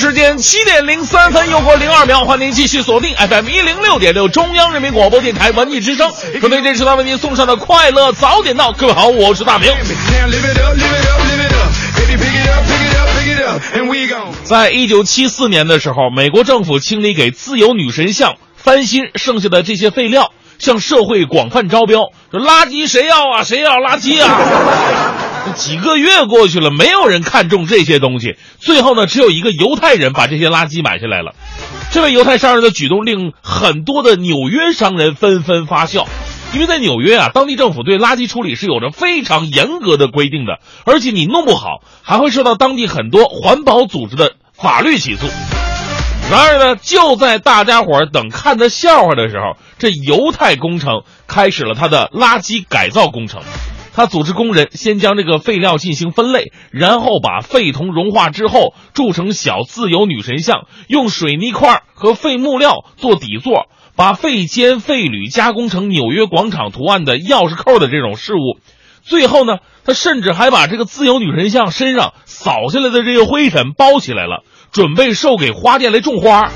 时间七点零三分又过零二秒，欢迎您继续锁定 FM 一零六点六中央人民广播电台文艺之声。各位，这时段为您送上的快乐早点到，各位好，我是大明。在一九七四年的时候，美国政府清理给自由女神像翻新剩下的这些废料，向社会广泛招标，说垃圾谁要啊？谁要垃圾啊？几个月过去了，没有人看中这些东西。最后呢，只有一个犹太人把这些垃圾买下来了。这位犹太商人的举动令很多的纽约商人纷纷发笑，因为在纽约啊，当地政府对垃圾处理是有着非常严格的规定的，而且你弄不好还会受到当地很多环保组织的法律起诉。然而呢，就在大家伙儿等看的笑话的时候，这犹太工程开始了他的垃圾改造工程。他组织工人先将这个废料进行分类，然后把废铜融化之后铸成小自由女神像，用水泥块和废木料做底座，把废铅废铝加工成纽约广场图案的钥匙扣的这种饰物。最后呢，他甚至还把这个自由女神像身上扫下来的这个灰尘包起来了，准备售给花店来种花。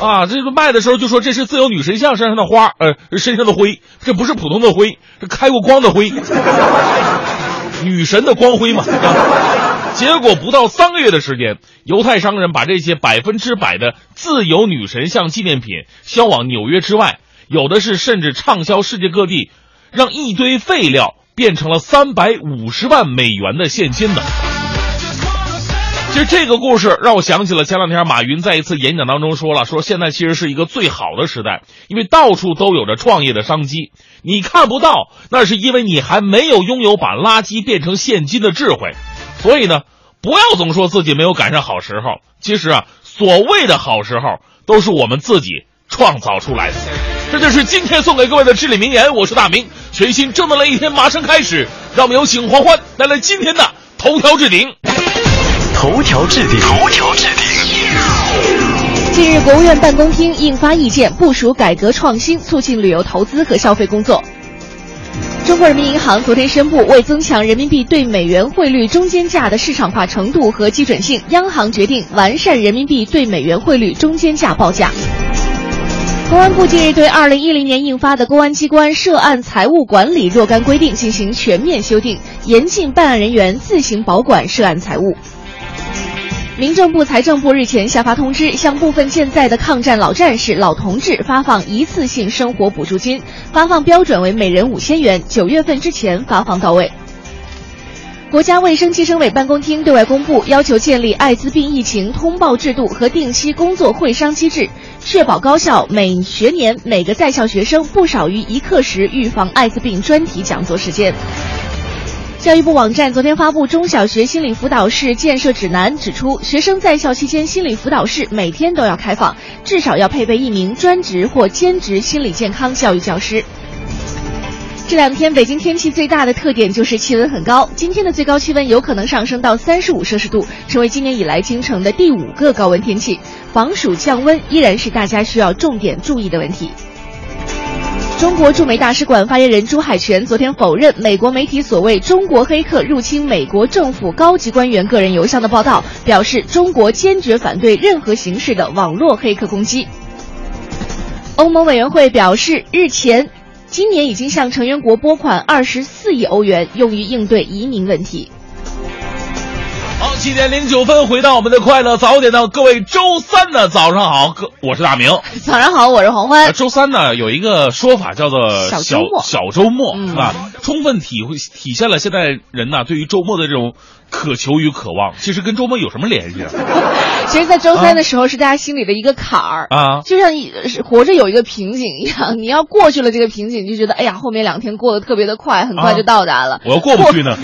啊，这个卖的时候就说这是自由女神像身上的花，呃，身上的灰，这不是普通的灰，这开过光的灰，女神的光辉嘛。结果不到三个月的时间，犹太商人把这些百分之百的自由女神像纪念品销往纽约之外，有的是甚至畅销世界各地，让一堆废料变成了三百五十万美元的现金呢。其实这个故事让我想起了前两天马云在一次演讲当中说了，说现在其实是一个最好的时代，因为到处都有着创业的商机。你看不到，那是因为你还没有拥有把垃圾变成现金的智慧。所以呢，不要总说自己没有赶上好时候。其实啊，所谓的好时候都是我们自己创造出来的。这就是今天送给各位的至理名言。我是大明，全新正能量一天马上开始，让我们有请黄欢带来今天的头条置顶。头条置顶，头条置顶。近日，国务院办公厅印发意见，部署改革创新，促进旅游投资和消费工作。中国人民银行昨天宣布，为增强人民币对美元汇率中间价的市场化程度和基准性，央行决定完善人民币对美元汇率中间价报价。公安部近日对二零一零年印发的《公安机关涉案财务管理若干规定》进行全面修订，严禁办案人员自行保管涉案财物。民政部、财政部日前下发通知，向部分健在的抗战老战士、老同志发放一次性生活补助金，发放标准为每人五千元，九月份之前发放到位。国家卫生计生委办公厅对外公布，要求建立艾滋病疫情通报制度和定期工作会商机制，确保高校每学年每个在校学生不少于一课时预防艾滋病专题讲座时间。教育部网站昨天发布《中小学心理辅导室建设指南》，指出学生在校期间心理辅导室每天都要开放，至少要配备一名专职或兼职心理健康教育教师。这两天北京天气最大的特点就是气温很高，今天的最高气温有可能上升到三十五摄氏度，成为今年以来京城的第五个高温天气。防暑降温依然是大家需要重点注意的问题。中国驻美大使馆发言人朱海泉昨天否认美国媒体所谓中国黑客入侵美国政府高级官员个人邮箱的报道，表示中国坚决反对任何形式的网络黑客攻击。欧盟委员会表示，日前，今年已经向成员国拨款二十四亿欧元，用于应对移民问题。好，七点零九分，回到我们的快乐早点到，各位周三的早上好，各我是大明。早上好，我是黄欢呃。周三呢有一个说法叫做小小周末小周末，嗯是吧？充分体会体现了现在人呐对于周末的这种渴求与渴望。其实跟周末有什么联系啊？其实，在周三的时候是大家心里的一个坎儿啊就像一活着有一个瓶颈一样，你要过去了这个瓶颈，就觉得哎呀，后面两天过得特别的快，很快啊就到达了。我要过不去呢。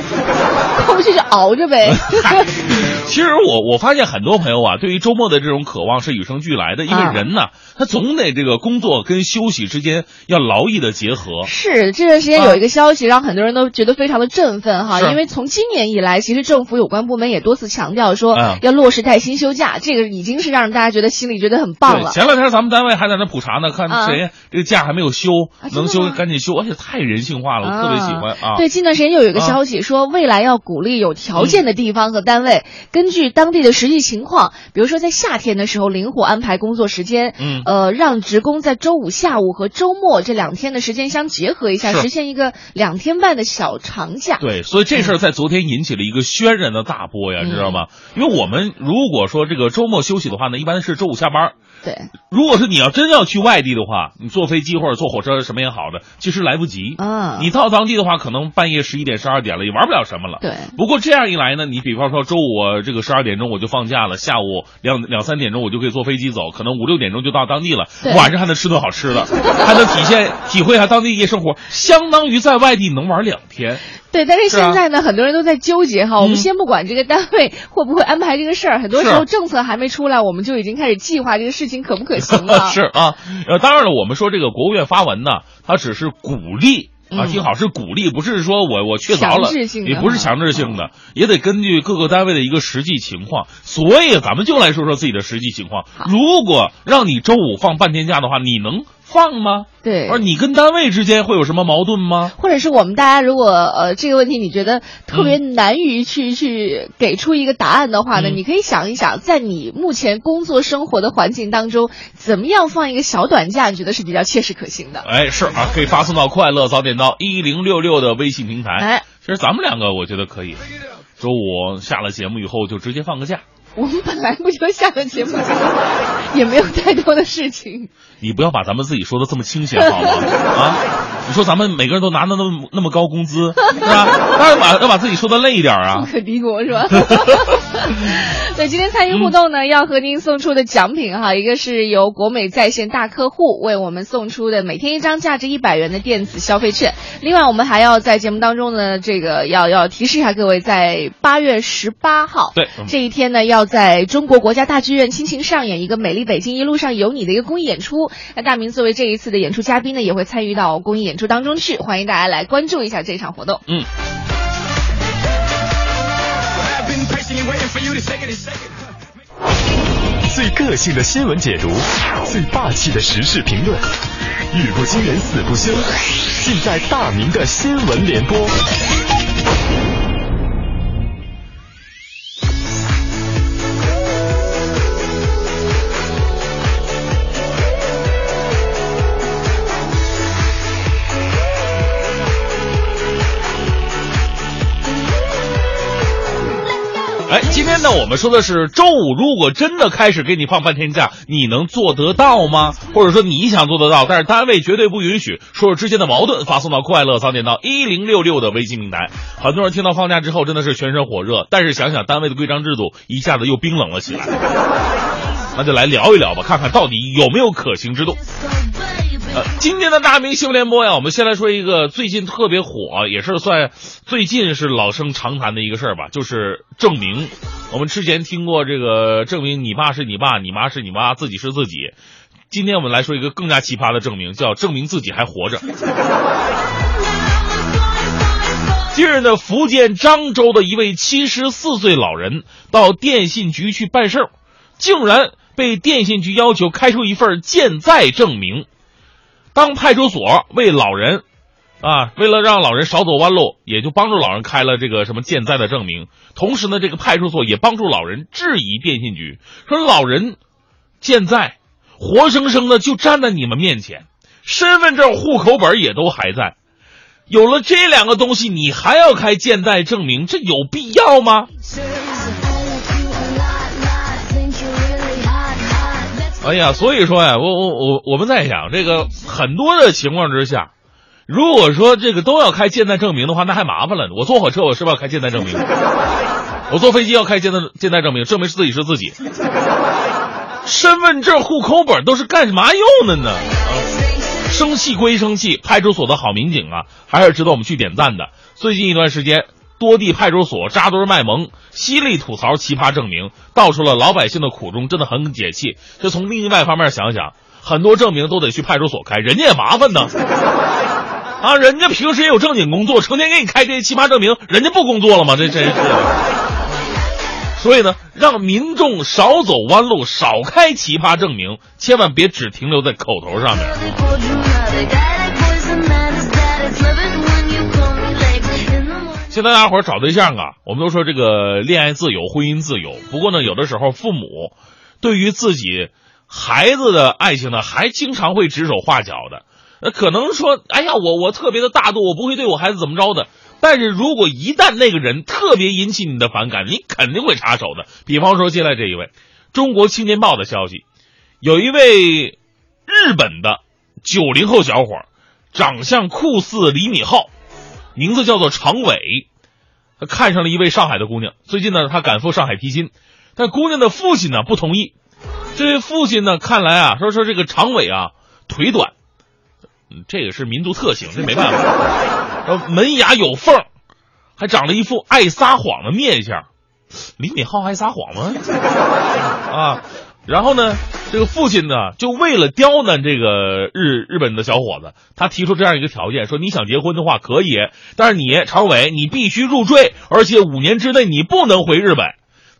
过不去就熬着呗。其实我我发现很多朋友啊，对于周末的这种渴望是与生俱来的，因为啊人呐，他总得这个工作跟休息之间要劳逸的结合。是这段时间有一个消息，让很多人都觉得非常的振奋哈，因为从今年以来，其实政府有关部门也多次强调说嗯要落实带薪休假，这个已经是让大家觉得心里觉得很棒，了。前两天咱们单位还在那普查呢，看啊谁这个假还没有休，能休赶紧休，而且太人性化了，我特别喜欢啊。对，近段时间又有一个啊消息说，未来要鼓励有条件的地方和单位，根据当地的实际情况，比如说在夏天的时候灵活安排工作时间，嗯呃，让职工在周五下午和周末这两天的时间相结合一下，实现一个两天半的小长假。对，所以这事儿在昨天引起了一个轩然的大波呀，嗯知道吗？因为我们如果说这个周末休息的话呢，一般是周五下班。对，如果是你要真要去外地的话，你坐飞机或者坐火车什么也好的，其实来不及。嗯你到当地的话，可能半夜十一点、十二点了，也玩不了什么了。对不过这样一来呢，你比方说周五这个十二点钟我就放假了，下午两两三点钟我就可以坐飞机走，可能五六点钟就到当地了，晚上还能吃顿好吃的，还能体现体会一下当地夜生活，相当于在外地能玩两天。对，但是现在呢，很多人都在纠结哈。我们嗯先不管这个单位会不会安排这个事儿，很多时候政策还没出来，我们就已经开始计划这个事情可不可行了。是啊，呃，当然了，我们说这个国务院发文呢，它只是鼓励。啊，嗯听好是鼓励，不是说我我确凿了也不是强制性的，也得根据各个单位的一个实际情况。所以咱们就来说说自己的实际情况。如果让你周五放半天假的话，你能放吗？对而你跟单位之间会有什么矛盾吗？或者是我们大家如果呃这个问题你觉得特别难于去、去给出一个答案的话呢，嗯你可以想一想，在你目前工作生活的环境当中，怎么样放一个小短假，你觉得是比较切实可行的？哎，是啊，可以发送到快乐早点到一零六六的微信平台。哎，其实咱们两个我觉得可以，周五下了节目以后就直接放个假。我们本来不就下了节目，也没有太多的事情。你不要把咱们自己说的这么清闲好吗？啊，你说咱们每个人都拿的那么那么高工资，是吧？当然把要把自己说的累一点啊不。可敌国是吧？对，今天参与互动呢，要和您送出的奖品哈，一个是由国美在线大客户为我们送出的每天一张价值一百元的电子消费券。另外，我们还要在节目当中呢，这个要要提示一下各位，在八月十八号，对嗯这一天呢，要在中国国家大剧院倾情上演一个《美丽北京一路上有你》的一个公益演出。那大明作为这一次的演出嘉宾呢，也会参与到公益演出当中去，欢迎大家来关注一下这场活动。嗯，最个性的新闻解读，最霸气的时事评论，语不惊人死不休，尽在大明的新闻联播。今天呢，我们说的是周五，如果真的开始给你放半天假，你能做得到吗？或者说你想做得到，但是单位绝对不允许，说说之间的矛盾，发送到快乐早点到一零六六的微信平台。很多人听到放假之后真的是全身火热，但是想想单位的规章制度，一下子又冰冷了起来。那就来聊一聊吧，看看到底有没有可行之度。呃，今天的大明新闻联播呀，我们先来说一个最近特别火，也是算最近是老生常谈的一个事儿吧，就是证明。我们之前听过这个证明你爸是你爸，你妈是你妈，自己是自己。今天我们来说一个更加奇葩的证明，叫证明自己还活着。近日呢，福建漳州的一位七十四岁老人到电信局去办事儿，竟然被电信局要求开出一份健在证明。当派出所为老人，啊，为了让老人少走弯路，也就帮助老人开了这个什么健在的证明。同时呢，这个派出所也帮助老人质疑电信局，说老人健在，活生生的就站在你们面前，身份证、户口本也都还在。有了这两个东西，你还要开健在证明，这有必要吗？哎呀，所以说呀，我我我我们在想，这个很多的情况之下，如果说这个都要开健在证明的话，那还麻烦了。我坐火车，我是不是要开健在证明？我坐飞机要开健在健在证明，证明是自己是自己。身份证、户口本都是干嘛用的呢？啊，生气归生气，派出所的好民警啊，还是值得我们去点赞的。最近一段时间，多地派出所扎堆卖萌，犀利吐槽奇葩证明，道出了老百姓的苦衷，真的很解气。这从另外方面想想，很多证明都得去派出所开，人家也麻烦呢。啊，人家平时也有正经工作，成天给你开这些奇葩证明，人家不工作了吗？这真是。所以呢，让民众少走弯路，少开奇葩证明，千万别只停留在口头上面。现在大家伙儿找对象啊，我们都说这个恋爱自由、婚姻自由。不过呢，有的时候父母对于自己孩子的爱情呢，还经常会指手画脚的。呃，可能说，哎呀，我我特别的大度，我不会对我孩子怎么着的。但是如果一旦那个人特别引起你的反感，你肯定会插手的。比方说，接下来这一位，《中国青年报》的消息，有一位日本的九零后小伙，长相酷似李敏镐，名字叫做常伟，他看上了一位上海的姑娘。最近呢，他赶赴上海提亲，但姑娘的父亲呢不同意。这位父亲呢，看来啊，说说这个常伟啊腿短，这个是民族特性，这没办法。门牙有缝，还长了一副爱撒谎的面相。李敏镐爱撒谎吗？啊，然后呢，这个父亲呢，就为了刁难这个日日本的小伙子，他提出这样一个条件，说你想结婚的话可以，但是你常伟你必须入赘，而且五年之内你不能回日本。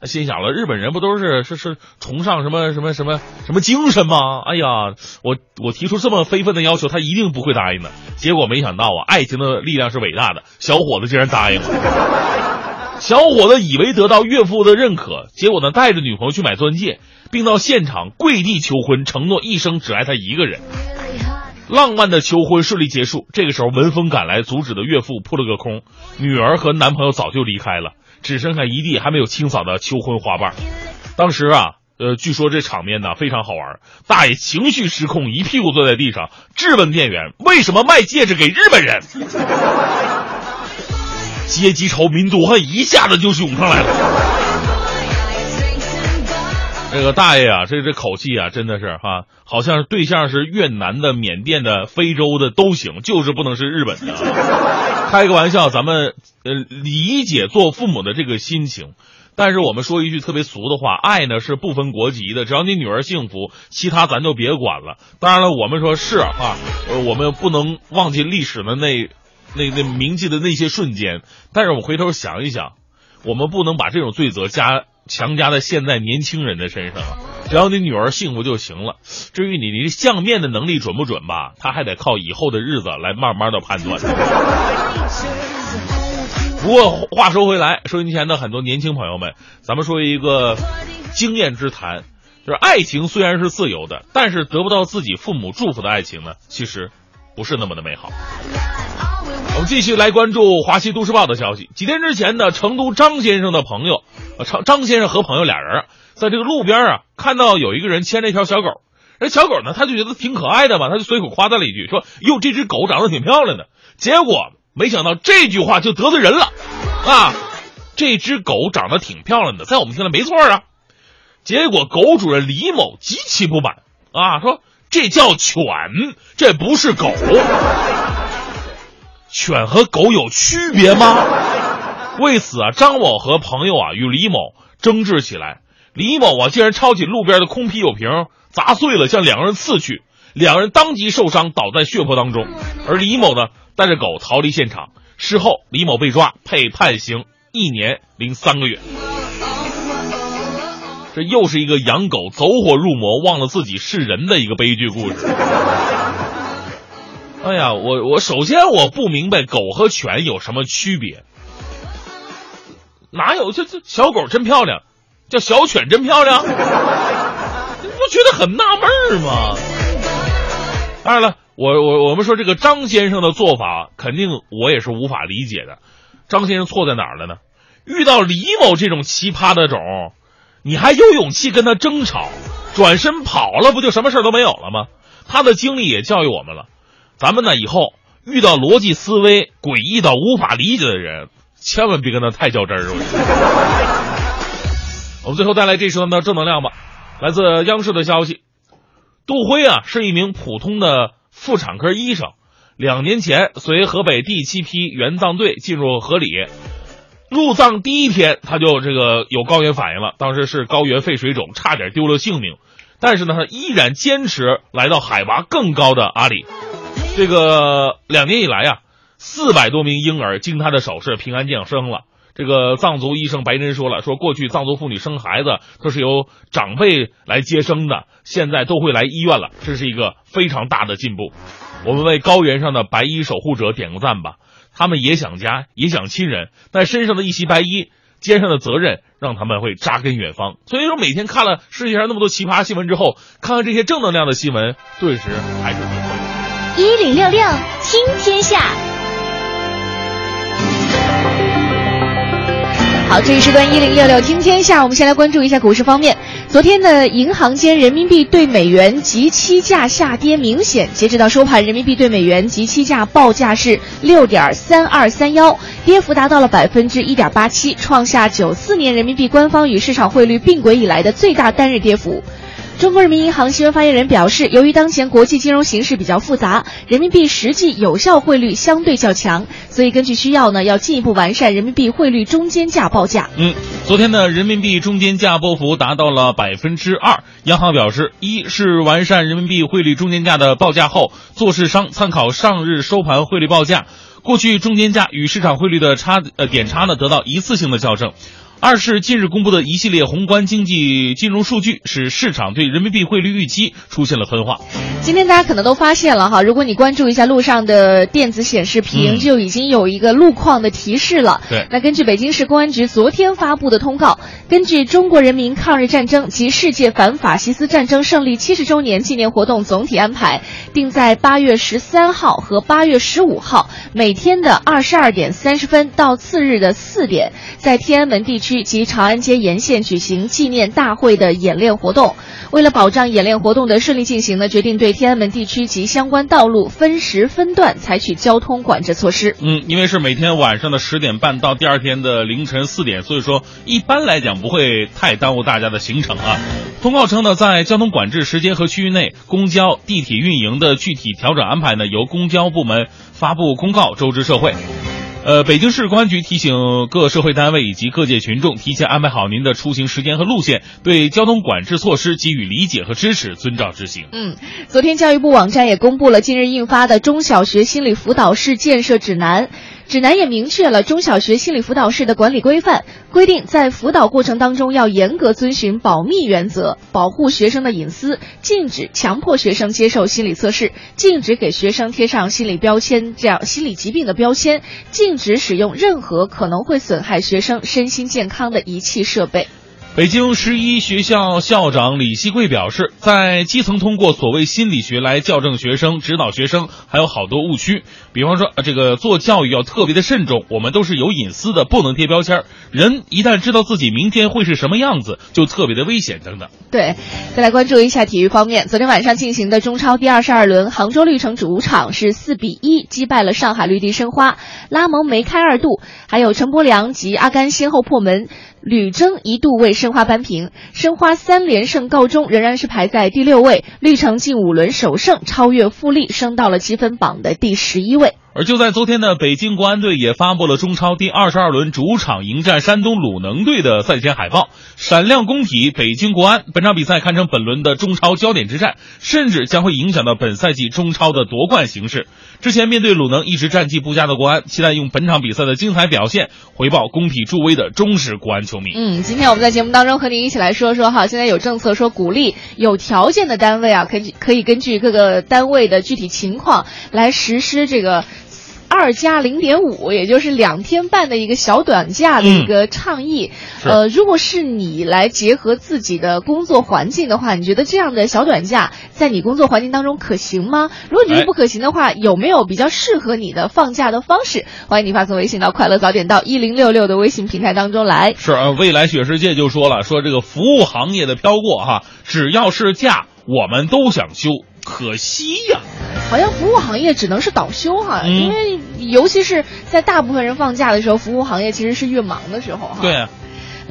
他心想了，日本人不都是是是崇尚什么什么什么什么精神吗？哎呀，我我提出这么非分的要求，他一定不会答应的。结果没想到啊，爱情的力量是伟大的，小伙子竟然答应了。小伙子以为得到岳父的认可，结果呢，带着女朋友去买钻戒，并到现场跪地求婚，承诺一生只爱他一个人。浪漫的求婚顺利结束，这个时候闻风赶来阻止的岳父扑了个空，女儿和男朋友早就离开了。只剩下一地还没有清扫的求婚花瓣。当时啊，呃，据说这场面呢非常好玩。大爷情绪失控，一屁股坐在地上，质问店员为什么卖戒指给日本人。阶级仇、民族恨一下子就涌上来了。这个大爷啊，这这口气啊，真的是哈，好像是对象是越南的、缅甸的、非洲的都行，就是不能是日本的。开个玩笑，咱们呃理解做父母的这个心情，但是我们说一句特别俗的话，爱呢是不分国籍的，只要你女儿幸福，其他咱就别管了。当然了，我们说是啊，呃，我们不能忘记历史的那那那铭记的那些瞬间，但是我回头想一想，我们不能把这种罪责加。强加在现在年轻人的身上，只要你女儿幸福就行了。至于你你相面的能力准不准吧，他还得靠以后的日子来慢慢的判断。不过话说回来，收音机前的很多年轻朋友们，咱们说一个经验之谈，就是爱情虽然是自由的，但是得不到自己父母祝福的爱情呢，其实不是那么的美好。我们继续来关注华西都市报的消息。几天之前呢，成都张先生的朋友，张张先生和朋友俩人在这个路边啊，看到有一个人牵着一条小狗。这小狗呢，他就觉得挺可爱的嘛，他就随口夸赞了一句，说：“哟，这只狗长得挺漂亮的。”结果没想到这句话就得罪人了啊！这只狗长得挺漂亮的，在我们听来没错啊。结果狗主人李某极其不满啊，说：“这叫犬，这不是狗。”犬和狗有区别吗？为此啊，张某和朋友啊与李某争执起来。李某啊竟然抄起路边的空啤酒瓶砸碎了，向两个人刺去，两人当即受伤，倒在血泊当中。而李某呢带着狗逃离现场。事后，李某被抓，被判刑一年零三个月。这又是一个养狗走火入魔，忘了自己是人的一个悲剧故事。哎呀，我我首先我不明白狗和犬有什么区别？哪有这这小狗真漂亮，叫小犬真漂亮？你不觉得很纳闷吗？当然了，我我我们说这个张先生的做法，肯定我也是无法理解的。张先生错在哪儿了呢？遇到李某这种奇葩的种，你还有勇气跟他争吵？转身跑了，不就什么事都没有了吗？他的经历也教育我们了，咱们呢以后遇到逻辑思维诡异到无法理解的人，千万别跟他太较真儿。我们最后带来这时段的正能量吧，来自央视的消息，杜辉啊是一名普通的妇产科医生，两年前随河北第七批援藏队进入河里。入藏第一天，他就这个有高原反应了，当时是高原肺水肿，差点丢了性命。但是呢，他依然坚持来到海拔更高的阿里。这个两年以来啊，四百多名婴儿经他的手是平安降生了。这个藏族医生白珍说了，说过去藏族妇女生孩子都是由长辈来接生的，现在都会来医院了，这是一个非常大的进步。我们为高原上的白衣守护者点个赞吧。他们也想家，也想亲人，但身上的一袭白衣，肩上的责任，让他们会扎根远方。所以说，每天看了世界上那么多奇葩新闻之后，看看这些正能量的新闻，顿时还是很快乐。一零六六听天下。好，这一时段一零六六听天下，我们先来关注一下股市方面。昨天的银行间人民币对美元即期价下跌明显，截止到收盘，人民币对美元即期价报价是六点三二三幺，跌幅达到了百分之一点八七，创下九四年人民币官方与市场汇率并轨以来的最大单日跌幅。中国人民银行新闻发言人表示，由于当前国际金融形势比较复杂，人民币实际有效汇率相对较强，所以根据需要呢，要进一步完善人民币汇率中间价报价。嗯，昨天的人民币中间价波幅达到了百分之二。央行表示，一是完善人民币汇率中间价的报价后，做市商参考上日收盘汇率报价，过去中间价与市场汇率的差呃点差呢得到一次性的校正。二是近日公布的一系列宏观经济金融数据，使市场对人民币汇率预期出现了分化。今天大家可能都发现了哈，如果你关注一下路上的电子显示屏，就已经有一个路况的提示了。对，那根据北京市公安局昨天发布的通告，根据中国人民抗日战争及世界反法西斯战争胜利七十周年纪念活动总体安排，定在八月十三号和八月十五号每天的二十二点三十分到次日的四点，在天安门地区。区及长安街沿线举行纪念大会的演练活动。为了保障演练活动的顺利进行呢，决定对天安门地区及相关道路分时分段采取交通管制措施。嗯，因为是每天晚上的十点半到第二天的凌晨四点，所以说一般来讲不会太耽误大家的行程啊。通告称呢，在交通管制时间和区域内，公交、地铁运营的具体调整安排呢，由公交部门发布公告周知社会。呃，北京市公安局提醒各社会单位以及各界群众，提前安排好您的出行时间和路线，对交通管制措施给予理解和支持，遵照执行。嗯，昨天教育部网站也公布了近日印发的《中小学心理辅导室建设指南》。指南也明确了中小学心理辅导室的管理规范，规定在辅导过程当中要严格遵循保密原则，保护学生的隐私，禁止强迫学生接受心理测试，禁止给学生贴上心理标签，这样心理疾病的标签，禁止使用任何可能会损害学生身心健康的仪器设备。北京十一学校校长李希贵表示，在基层通过所谓心理学来校正学生、指导学生，还有好多误区。比方说，这个做教育要特别的慎重，我们都是有隐私的，不能贴标签。人一旦知道自己明天会是什么样子，就特别的危险等等。对，再来关注一下体育方面。昨天晚上进行的中超第二十二轮，杭州绿城主场是四比一击败了上海绿地申花，拉蒙梅开二度，还有陈柏良及阿甘先后破门。吕征一度为申花扳平，申花三连胜告终，仍然是排在第六位。绿城近五轮首胜，超越富力，升到了积分榜的第十一位。而就在昨天呢，北京国安队也发布了中超第二十二轮主场迎战山东鲁能队的赛前海报，闪亮工体，北京国安。本场比赛堪称本轮的中超焦点之战，甚至将会影响到本赛季中超的夺冠形势。之前面对鲁能一直战绩不佳的国安，期待用本场比赛的精彩表现回报工体助威的忠实国安球迷。嗯，今天我们在节目当中和您一起来说说哈，现在有政策说鼓励有条件的单位啊，可以可以根据各个单位的具体情况来实施这个。二加零点五，也就是两天半的一个小短假的一个倡议。是呃，如果是你来结合自己的工作环境的话，你觉得这样的小短假在你工作环境当中可行吗？如果你觉得哎不可行的话，有没有比较适合你的放假的方式？欢迎你发送微信到“快乐早点到一零六六”的微信平台当中来。是啊，未来雪世界就说了，说这个服务行业的飘过哈，只要是假，我们都想休，可惜呀。好像服务行业只能是倒休哈，嗯因为尤其是在大部分人放假的时候，服务行业其实是越忙的时候哈。对。啊，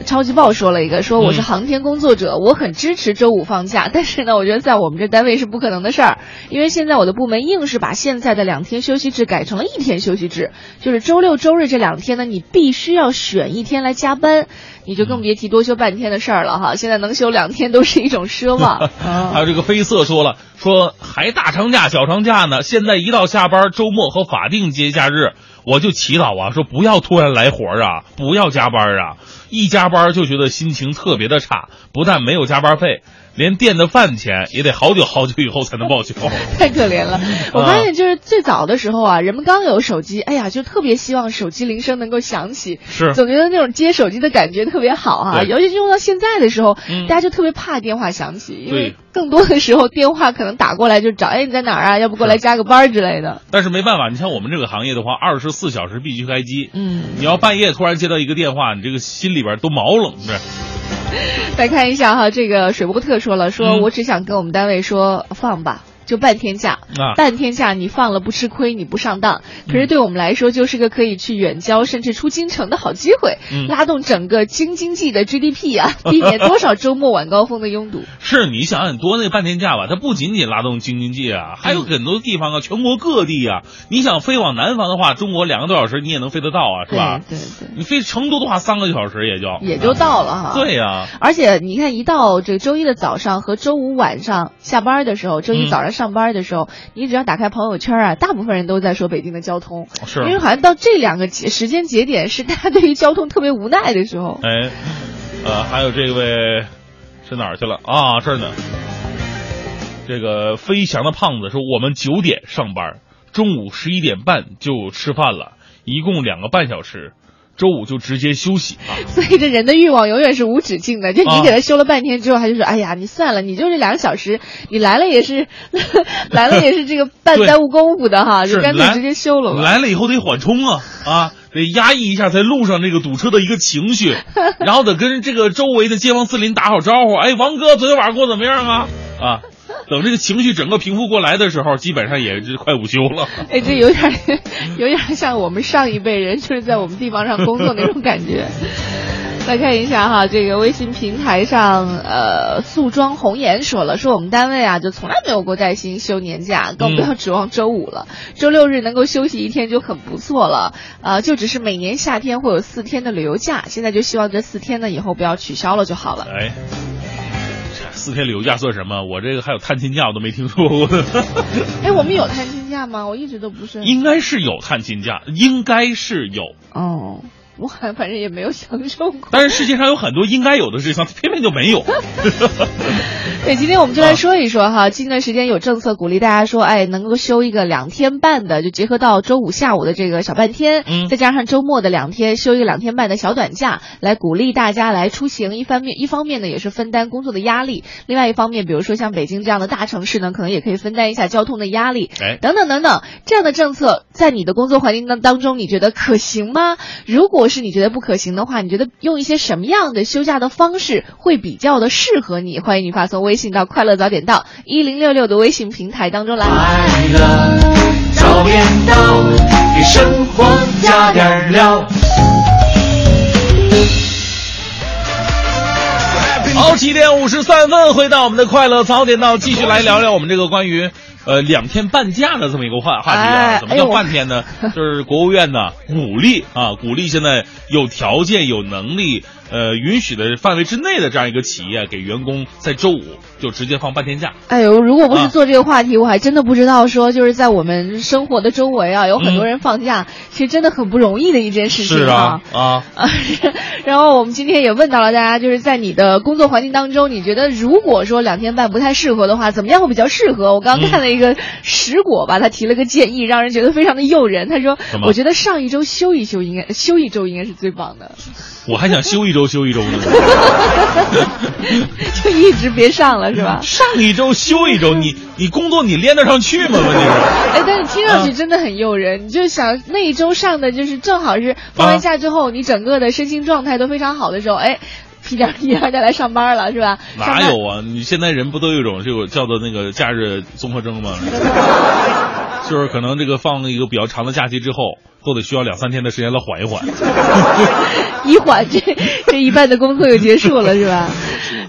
超级报说了一个，说我是嗯航天工作者，我很支持周五放假，但是呢，我觉得在我们这单位是不可能的事儿，因为现在我的部门硬是把现在的两天休息制改成了一天休息制，就是周六周日这两天呢，你必须要选一天来加班，你就更别提多休半天的事儿了哈。现在能休两天都是一种奢望。还有这个绯色说了，说还大长假、小长假呢，现在一到下班、周末和法定节假日，我就祈祷啊，说不要突然来活儿啊，不要加班儿啊，一加班儿就觉得心情特别的差，不但没有加班费，连垫的饭钱也得好久好久以后才能报销。太可怜了。我发现就是最早的时候啊，人们刚有手机，哎呀，就特别希望手机铃声能够响起，是总觉得那种接手机的感觉特别好啊。尤其是用到现在的时候，嗯大家就特别怕电话响起，因为更多的时候电话可能打过来就找，哎，你在哪儿啊？要不过来加个班儿之类的。但是没办法，你像我们这个行业的话，二十四小时必须开机。嗯，你要半夜突然接到一个电话，你这个心里边都毛冷着。再看一下哈，这个水波特说了，说嗯我只想跟我们单位说放吧。就半天假，啊半天假你放了不吃亏，你不上当。可嗯是对我们来说，就是个可以去远郊甚至出京城的好机会，嗯拉动整个京津冀的 GDP 啊，避免多少周末晚高峰的拥堵。是你想想多那半天假吧，它不仅仅拉动京津冀啊，还有很多地方啊，全国各地啊。你想飞往南方的话，中国两个多小时你也能飞得到啊，是吧？对对对，你飞成都的话，三个小时也就也就到了哈。对呀、而且你看，一到这个周一的早上和周五晚上下班的时候，周一嗯早上上班的时候，你只要打开朋友圈啊，大部分人都在说北京的交通，是因为好像到这两个节时间节点是大家对于交通特别无奈的时候。哎，呃，还有这位是哪儿去了啊？这儿呢。这个飞翔的胖子说，我们九点上班，中午十一点半就吃饭了，一共两个半小时，周五就直接休息啊。所以这人的欲望永远是无止境的。就你啊给他休了半天之后，他就说：“哎呀，你算了，你就这两个小时，你来了也是 来了也是这个半耽误功夫的哈，就干脆直接休了吧。”来了以后得缓冲啊啊，得压抑一下在路上这个堵车的一个情绪，然后得跟这个周围的街坊四邻打好招呼。哎，王哥，昨天晚上过得怎么样啊？啊，等这个情绪整个平复过来的时候，基本上也是快午休了。哎，这有点有点像我们上一辈人就是在我们地方上工作那种感觉。再看一下哈，这个微信平台上，呃，素妆红颜说了，说我们单位啊，就从来没有过带薪休年假，更不要指望周五了，周六日能够休息一天就很不错了。呃，就只是每年夏天会有四天的旅游假，现在就希望这四天呢以后不要取消了就好了。哎，四天旅游假算什么？我这个还有探亲假我都没听说过。哎，我们有探亲假吗？我一直都不是。应该是有探亲假，应该是有，哦，我好像反正也没有享受过。但是世界上有很多应该有的事情，偏偏就没有。对，今天我们就来说一说哈，近段时间有政策鼓励大家说，哎，能够休一个两天半的，就结合到周五下午的这个小半天，嗯再加上周末的两天，休一个两天半的小短假，来鼓励大家来出行。一方面，一方面呢也是分担工作的压力，另外一方面，比如说像北京这样的大城市呢，可能也可以分担一下交通的压力，哎等等等等，这样的政策在你的工作环境当当中，你觉得可行吗？如果是你觉得不可行的话，你觉得用一些什么样的休假的方式会比较的适合你？欢迎你发送微信到“快乐早点到”一零六六的微信平台当中来。快乐早点到，给生活加点料。好，七点五十三分，回到我们的快乐早点到，继续来聊聊我们这个关于呃两天半价的这么一个话话题啊。哎怎么叫半天呢？就是国务院呢鼓励啊，鼓励现在有条件、有能力呃允许的范围之内的这样一个企业，给员工在周五就直接放半天假。哎呦，如果不啊是做这个话题，我还真的不知道说，就是在我们生活的周围啊，有很多人放假，其实真的很不容易的一件事情啊啊，啊，然后我们今天也问到了大家，就是在你的工作环境当中，你觉得如果说两天半不太适合的话，怎么样会比较适合？我刚刚看了一个石果吧，他提了个建议，让人觉得非常的诱人。他说我觉得上一周休一休应该休一周应该是最棒的，我还想休一周休一周呢。就一直别上了是吧？上一周休一周，你你工作你连得上去吗？问题是。哎，但是听上啊去真的很诱人。你就想那一周上的就是正好是放完假之后，你整个的身心状态都非常好的时候，哎，屁颠屁颠儿再来上班了，是吧？哪有啊？你现在人不都有一种这个叫做那个假日综合征吗？就是可能这个放一个比较长的假期之后，都得需要两三天的时间来缓一缓。一缓这这一半的工作就结束了，是吧？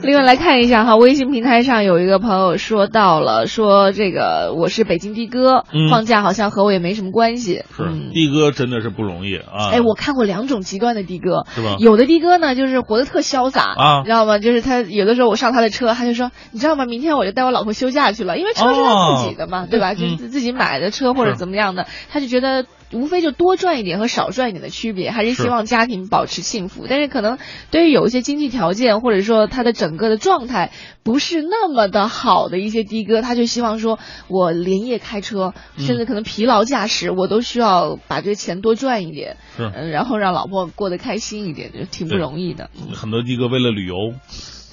另外来看一下哈，微信平台上有一个朋友说到了，说这个我是北京的哥，嗯放假好像和我也没什么关系。是嗯的哥真的是不容易啊！哎，我看过两种极端的的哥，是吧有的的哥呢，就是活得特潇洒啊你知道吗？就是他有的时候我上他的车，他就说，你知道吗？明天我就带我老婆休假去了，因为车是他自己的嘛，哦对吧？嗯就是自己买的车或者怎么样的，他就觉得无非就多赚一点和少赚一点的区别，还是希望家庭保持幸福。但是可能对于有一些经济条件或者说他的整个的状态不是那么的好的一些的哥，他就希望说我连夜开车，嗯甚至可能疲劳驾驶，我都需要把这个钱多赚一点。嗯，然后让老婆过得开心一点，就挺不容易的。嗯很多的哥为了旅游，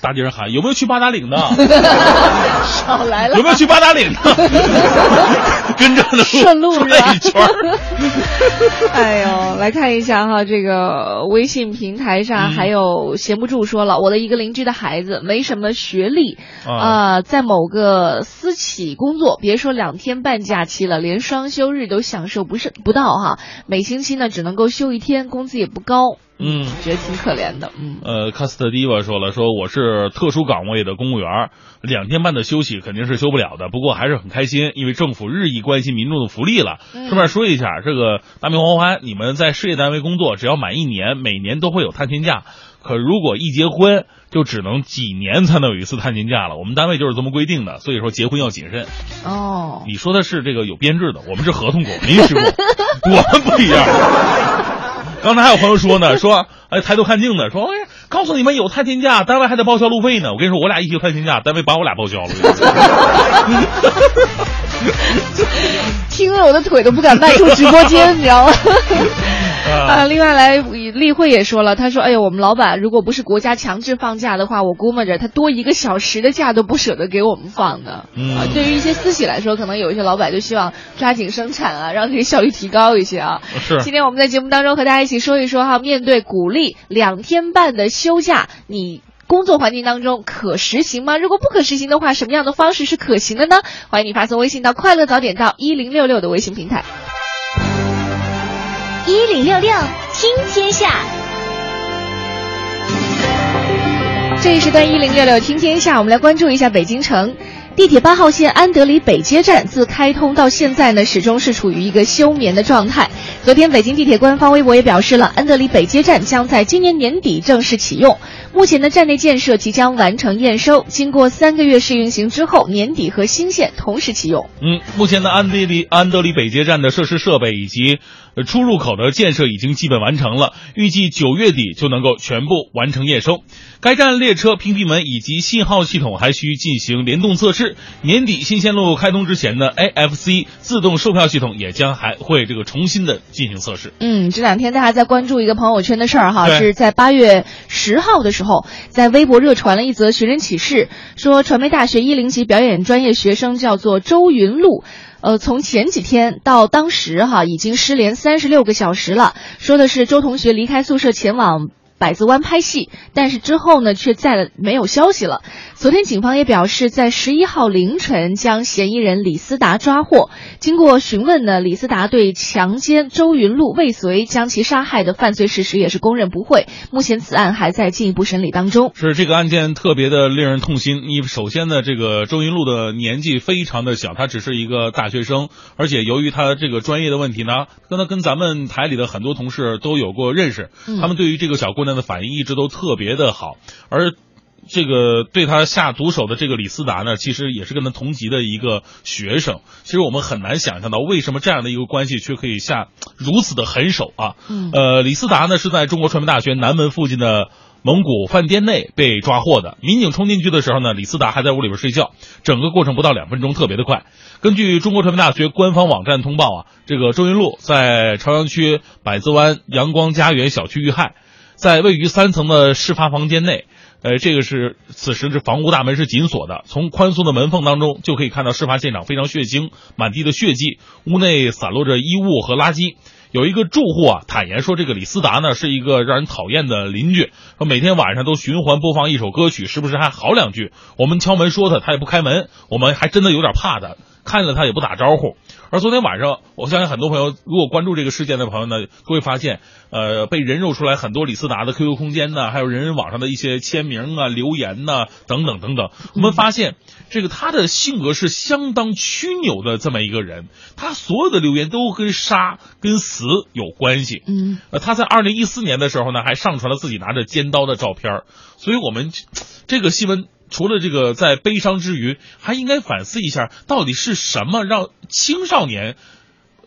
大街上喊有没有去八达岭的？少来了有没有去八达岭的？跟着呢顺路是吧转一圈儿。哎呦，来看一下哈，这个微信平台上嗯还有闲不住说了，我的一个邻居的孩子没什么学历啊啊、在某个私企工作，别说两天半假期了，连双休日都享受不是不到哈，每星期呢只能够休一天，工资也不高，嗯觉得挺可怜的，嗯。呃，卡斯特迪瓦说了，说我是特殊岗位的公务员，两天半的休息肯定是休不了的，不过还是很开心，因为政府日益关心民众的福利了。嗯顺便说一下，这个大明黄欢，你们在事业单位工作，只要满一年，每年都会有探亲假。可如果一结婚，就只能几年才能有一次探亲假了。我们单位就是这么规定的，所以说结婚要谨慎。哦，你说的是这个有编制的，我们是合同工、临时工，我们不一样。刚才还有朋友说呢，说哎抬头看镜子，说，告诉你们有探亲假，单位还得报销路费呢。我跟你说，我俩一起探亲假，单位把我俩报销了。听着我的腿都不敢迈出直播间，你知道吗？啊，啊，另外来，例会也说了，他说：“哎呦，我们老板如果不是国家强制放假的话，我估摸着他多一个小时的假都不舍得给我们放的。嗯啊，对于一些私企来说，可能有一些老板就希望抓紧生产啊，让这个效率提高一些啊。是今天我们在节目当中和大家一起说一说哈，面对鼓励两天半的休假，你。工作环境当中可实行吗？如果不可实行的话，什么样的方式是可行的呢？欢迎你发送微信到“快乐早点到一零六六”的微信平台。一零六六听天下，这一时段一零六六听天下，我们来关注一下北京城。地铁八号线安德里北街站自开通到现在呢，始终是处于一个休眠的状态。昨天，北京地铁官方微博也表示了，安德里北街站将在今年年底正式启用。目前的站内建设即将完成验收，经过三个月试运行之后，年底和新线同时启用。嗯，目前的安德里安德里北街站的设施设备以及呃出入口的建设已经基本完成了，预计九月底就能够全部完成验收。该站列车屏蔽门以及信号系统还需进行联动测试。年底新线路开通之前呢，AFC 自动售票系统也将还会这个重新的进行测试。嗯，这两天大家在关注一个朋友圈的事儿哈，是在八月十号的时候，在微博热传了一则寻人启事，说传媒大学一零级表演专业学生叫做周云露。呃，从前几天到当时哈，已经失联三十六个小时了。说的是周同学离开宿舍前往百子湾拍戏，但是之后呢，却再没有消息了。昨天警方也表示，在十一号凌晨将嫌疑人李思达抓获。经过询问呢，李思达对强奸周云露未遂将其杀害的犯罪事实也是供认不讳。目前此案还在进一步审理当中。是这个案件特别的令人痛心。你首先呢，这个周云露的年纪非常的小，她只是一个大学生，而且由于她这个专业的问题呢，跟她跟咱们台里的很多同事都有过认识，嗯他们对于这个小姑娘。娘的反应一直都特别的好，而。这个对他下毒手的这个李斯达呢，其实也是跟他同级的一个学生。其实我们很难想象到，为什么这样的一个关系却可以下如此的狠手啊！嗯呃，李斯达呢是在中国传媒大学南门附近的蒙古饭店内被抓获的。民警冲进去的时候呢，李斯达还在屋里边睡觉，整个过程不到两分钟，特别的快。根据中国传媒大学官方网站通报啊，这个周云露在朝阳区百子湾阳光家园小区遇害，在位于三层的事发房间内。呃，这个是此时这房屋大门是紧锁的，从宽松的门缝当中就可以看到事发现场非常血腥，满地的血迹，屋内散落着衣物和垃圾。有一个住户啊坦言说，这个李斯达呢是一个让人讨厌的邻居，说每天晚上都循环播放一首歌曲，时不时还嚎两句。我们敲门说他，他也不开门，我们还真的有点怕他，看了他也不打招呼。而昨天晚上，我相信很多朋友如果关注这个事件的朋友呢，都会发现，呃，被人肉出来很多李斯达的 QQ 空间呢，还有人人网上的一些签名啊、留言呐、等等等等。我们发现，这个他的性格是相当曲扭的这么一个人，他所有的留言都跟杀、跟死有关系。嗯，呃，他在二零一四年的时候呢，还上传了自己拿着尖刀的照片儿所以我们这个新闻。除了这个在悲伤之余，还应该反思一下，到底是什么让青少年，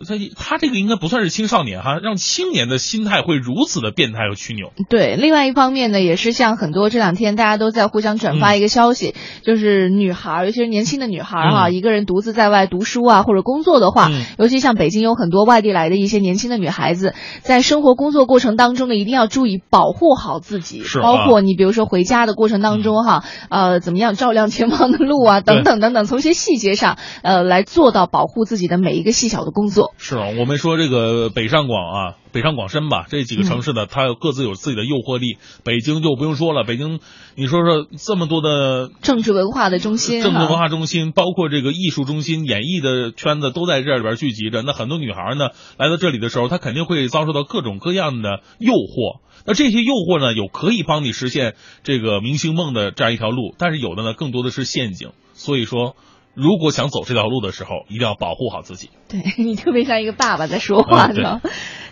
他他这个应该不算是青少年哈，让青年的心态会如此的变态和曲扭。对，另外一方面呢，也是像很多这两天大家都在互相转发一个消息，就是女孩，尤其是年轻的女孩儿哈，嗯一个人独自在外读书啊或者工作的话，嗯尤其像北京有很多外地来的一些年轻的女孩子，在生活工作过程当中呢，一定要注意保护好自己，包括你比如说回家的过程当中哈，呃，怎么样照亮前方的路啊，等等等等，从一些细节上，呃，来做到保护自己的每一个细小的工作。是啊，我们说这个北上广啊，北上广深吧，这几个城市呢，它各自有自己的诱惑力。北京就不用说了，北京，你说说这么多的政治文化的中心，政治文化中心，包括这个艺术中心、演艺的圈子都在这里边聚集着。那很多女孩呢，来到这里的时候，她肯定会遭受到各种各样的诱惑。那这些诱惑呢，有可以帮你实现这个明星梦的这样一条路，但是有的呢，更多的是陷阱。所以说，如果想走这条路的时候，一定要保护好自己。对你特别像一个爸爸在说话呢。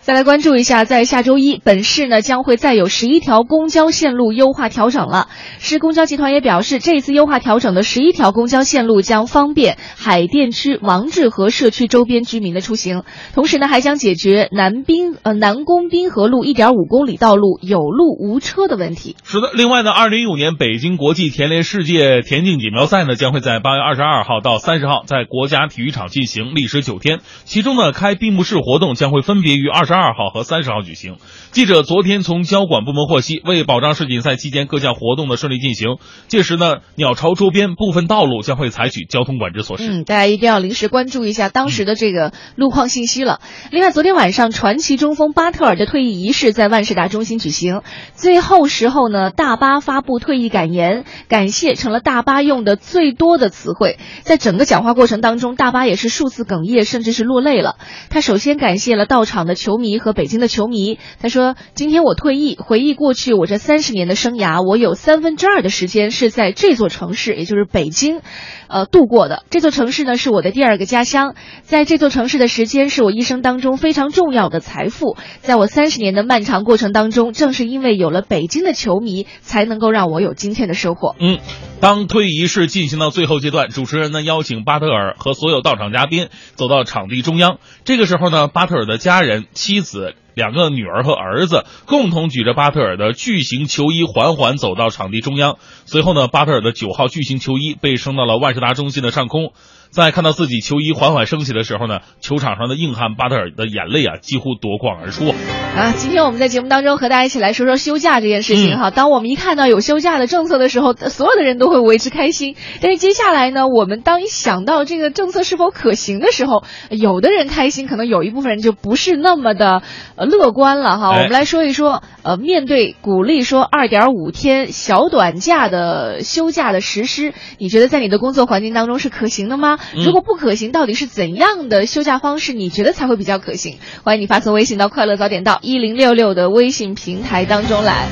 再来关注一下，在下周一，本市呢将会再有十一条公交线路优化调整了。市公交集团也表示，这次优化调整的十一条公交线路将方便海淀区王致和社区周边居民的出行，同时呢还将解决南滨呃南宫滨河路一点五公里道路有路无车的问题。是的，另外呢，二零一五年北京国际田联世界田径锦标赛呢，将会在八月二十二号到三十号在国家体育场进行，历时九天。其中呢，开闭幕式活动将会分别于二十二二号和三十号举行。记者昨天从交管部门获悉，为保障世锦赛期间各项活动的顺利进行，届时呢，鸟巢周边部分道路将会采取交通管制措施。嗯，大家一定要临时关注一下当时的这个路况信息了。另外，昨天晚上传奇中锋巴特尔的退役仪式在万事达中心举行，最后时候呢，大巴发布退役感言，感谢成了大巴用的最多的词汇。在整个讲话过程当中，大巴也是数次哽咽，甚至是落泪了。他首先感谢了到场的球迷和北京的球迷。他说：“今天我退役，回忆过去我这三十年的生涯，我有三分之二的时间是在这座城市，也就是北京，呃度过的。这座城市呢是我的第二个家乡，在这座城市的时间是我一生当中非常重要的财富。在我三十年的漫长过程当中，正是因为有了北京的球迷，才能够让我有今天的收获。”嗯，当退役仪式进行到最后阶段，主持人呢邀请巴特尔和所有到场嘉宾走到场地中央。这个时候呢，巴特尔的家人、妻子、两个女儿和儿子共同举着巴特尔的巨型球衣，缓缓走到场地中央。随后呢，巴特尔的九号巨型球衣被升到了万事达中心的上空。在看到自己球衣缓缓升起的时候呢，球场上的硬汉巴特尔的眼泪啊，几乎夺眶而出。啊，今天我们在节目当中和大家一起来说说休假这件事情嗯哈。当我们一看到有休假的政策的时候，所有的人都会为之开心。但是接下来呢，我们当一想到这个政策是否可行的时候，有的人开心，可能有一部分人就不是那么的呃乐观了哈。哎我们来说一说，呃，面对鼓励说二点五天小短假的休假的实施，你觉得在你的工作环境当中是可行的吗？如果不可行，到底是怎样的休假方式你觉得才会比较可行？欢迎你发送微信到快乐早点到一零六六的微信平台当中来。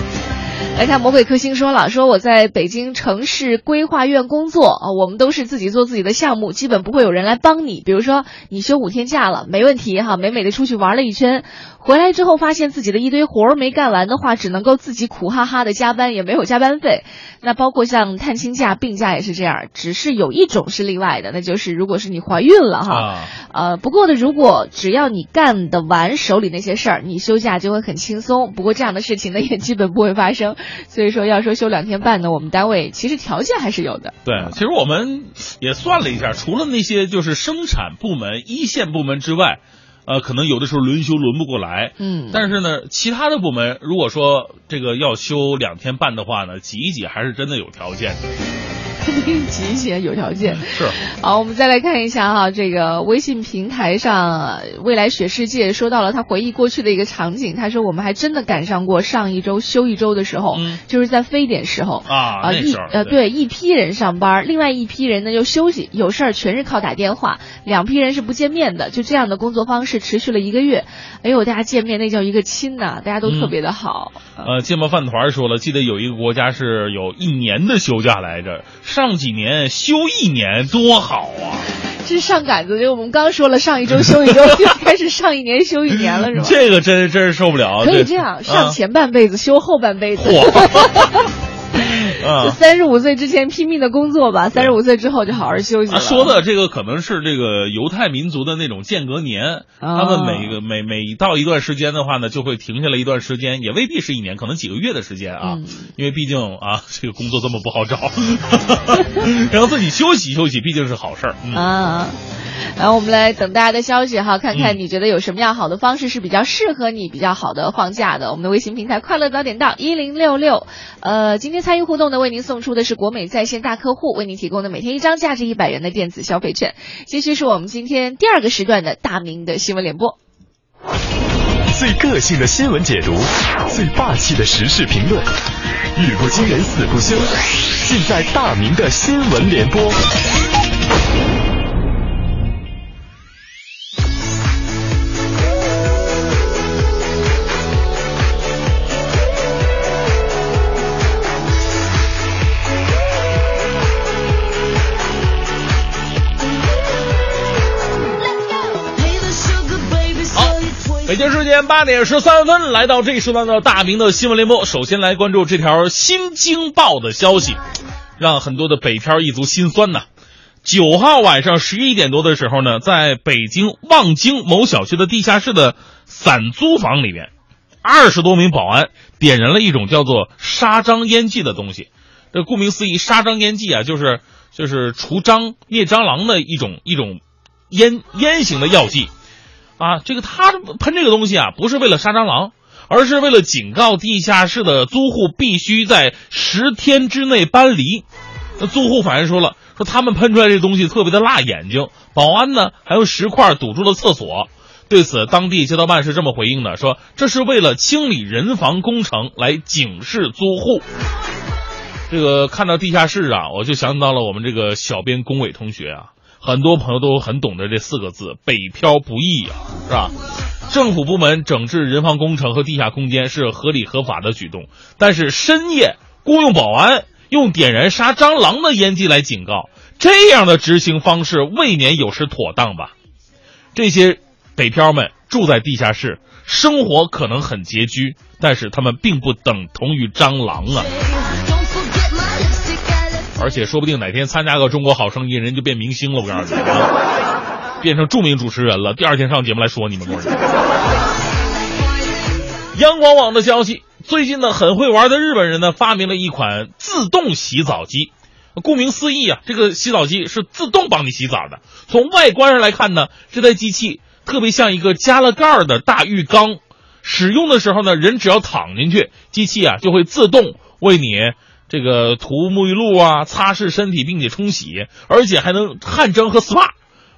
来看魔鬼克星说了，说我在北京城市规划院工作啊，我们都是自己做自己的项目，基本不会有人来帮你。比如说你休五天假了，没问题哈，美美的出去玩了一圈，回来之后发现自己的一堆活儿没干完的话，只能够自己苦哈哈的加班，也没有加班费。那包括像探亲假、病假也是这样，只是有一种是例外的，那就是如果是你怀孕了哈，啊，呃，不过呢，如果只要你干得完手里那些事儿，你休假就会很轻松。不过这样的事情呢，也基本不会发生。所以说，要说休两天半呢，我们单位其实条件还是有的。对，其实我们也算了一下，除了那些就是生产部门、一线部门之外，呃，可能有的时候轮休轮不过来。嗯，但是呢，其他的部门如果说这个要休两天半的话呢，挤一挤还是真的有条件的。挤一挤有条件。是，好，我们再来看一下哈，这个微信平台上，呃未来雪世界说到了他回忆过去的一个场景，他说我们还真的赶上过上一周休一周的时候，嗯。就是在非典时候。啊啊一呃对。一批人上班，另外一批人呢就休息，有事儿全是靠打电话，两批人是不见面的，就这样的工作方式持续了一个月，哎呦，大家见面那叫一个亲呐，大家都特别的好。呃，芥末饭团说了，记得有一个国家是有一年的休假来着，上几年休一年多好啊！这上杆子，就我们刚说了，上一周休一周，就开始上一年休一年了，是吧？这个真真是受不了。可以这样，上啊前半辈子休后半辈子。啊。三十五岁之前拼命的工作吧，三十五岁之后就好好休息说的这个可能是这个犹太民族的那种间隔年，哦他们每个每每到一段时间的话呢，就会停下来一段时间，也未必是一年，可能几个月的时间啊，嗯。因为毕竟啊这个工作这么不好找，然后自己休息休息毕竟是好事儿。嗯。啊。然后我们来等大家的消息哈，看看嗯你觉得有什么样好的方式是比较适合你、比较好的放假的。我们的微信平台“快乐早点到”一零六六，呃，今天参与互动的为您送出的是国美在线大客户为您提供的每天一张价值一百元的电子消费券。继续是我们今天第二个时段的大明的新闻联播。最个性的新闻解读，最霸气的时事评论，语不惊人死不休，尽在大明的新闻联播。北京时间八点十三分，来到这一时段的大明的新闻联播。首先来关注这条《新京报》的消息，让很多的北漂一族心酸呐。九号晚上十一点多的时候呢，在北京望京某小区的地下室的散租房里面，二十多名保安点燃了一种叫做杀蟑烟剂的东西。这顾名思义，杀蟑烟剂啊，就是就是除蟑灭蟑螂的一种一种烟烟型的药剂。啊，这个他喷这个东西啊，不是为了杀蟑螂，而是为了警告地下室的租户必须在十天之内搬离。那租户反映说了，说他们喷出来这东西特别的辣眼睛，保安呢还用石块堵住了厕所。对此，当地街道办是这么回应的，说这是为了清理人防工程来警示租户。这个看到地下室啊，我就想到了我们这个小编龚伟同学啊，很多朋友都很懂得这四个字“北漂不易”啊，是吧？政府部门整治人防工程和地下空间是合理合法的举动，但是深夜雇佣保安用点燃杀蟑螂的烟剂来警告，这样的执行方式未免有失妥当吧？这些北漂们住在地下室，生活可能很拮据，但是他们并不等同于蟑螂啊。而且说不定哪天参加个中国好声音，人就变明星了。我告诉你，啊 变成著名主持人了。第二天上节目来说你们。央广网的消息，最近呢，很会玩的日本人呢，发明了一款自动洗澡机。顾名思义啊，这个洗澡机是自动帮你洗澡的。从外观上来看呢，这台机器特别像一个加了盖儿的大浴缸。使用的时候呢，人只要躺进去，机器啊就会自动为你这个涂沐浴露啊、擦拭身体，并且冲洗，而且还能汗蒸和 SPA。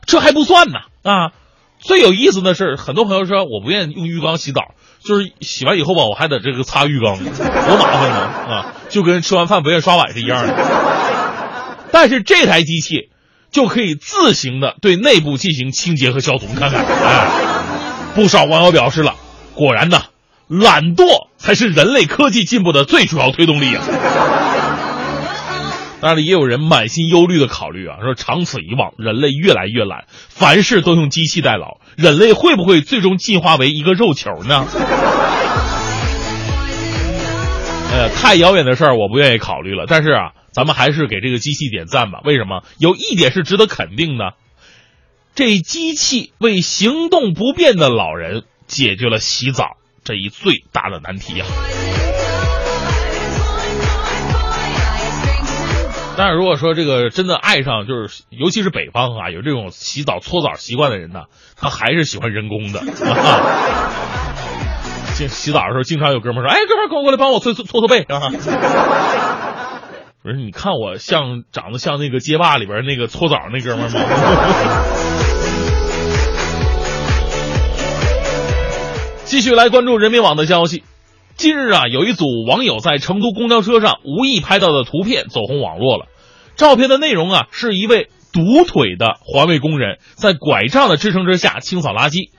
这还不算呢啊！最有意思的是，很多朋友说我不愿意用浴缸洗澡，就是洗完以后吧，我还得这个擦浴缸，多麻烦呢啊！就跟吃完饭不愿意刷碗是一样的。但是这台机器就可以自行的对内部进行清洁和消毒，看看，哎，不少网友表示了，果然呢，懒惰才是人类科技进步的最主要推动力啊！当然，也有人满心忧虑的考虑啊，说长此以往，人类越来越懒，凡事都用机器代劳，人类会不会最终进化为一个肉球呢？呃，太遥远的事儿我不愿意考虑了。但是啊，咱们还是给这个机器点赞吧。为什么？有一点是值得肯定的，这机器为行动不便的老人解决了洗澡这一最大的难题呀。但是如果说这个真的爱上，就是尤其是北方啊，有这种洗澡搓澡习惯的人呢，他还是喜欢人工的。洗洗澡的时候，经常有哥们说：“哎，哥们儿，过过来帮我搓搓搓搓背啊！”不是，你看我像长得像那个街霸里边那个搓澡那哥们吗？继续来关注人民网的消息。近日啊，有一组网友在成都公交车上无意拍到的图片走红网络了。照片的内容啊，是一位独腿的环卫工人在拐杖的支撑之下清扫垃圾。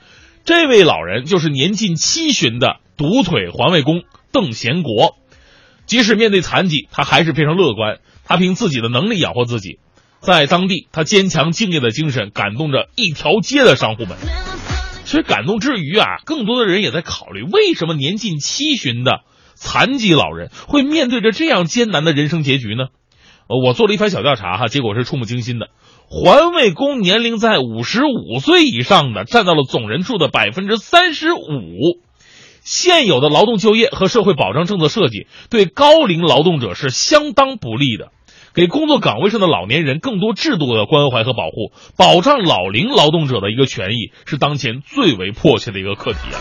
这位老人就是年近七旬的独腿环卫工邓贤国。即使面对残疾，他还是非常乐观。他凭自己的能力养活自己，在当地，他坚强敬业的精神感动着一条街的商户们。其实感动之余啊，更多的人也在考虑，为什么年近七旬的残疾老人会面对着这样艰难的人生结局呢？呃，我做了一番小调查哈，结果是触目惊心的。环卫工年龄在五十五岁以上的占到了总人数的百分之三十五。现有的劳动就业和社会保障政策设计对高龄劳动者是相当不利的。给工作岗位上的老年人更多制度的关怀和保护，保障老龄劳动者的一个权益，是当前最为迫切的一个课题啊！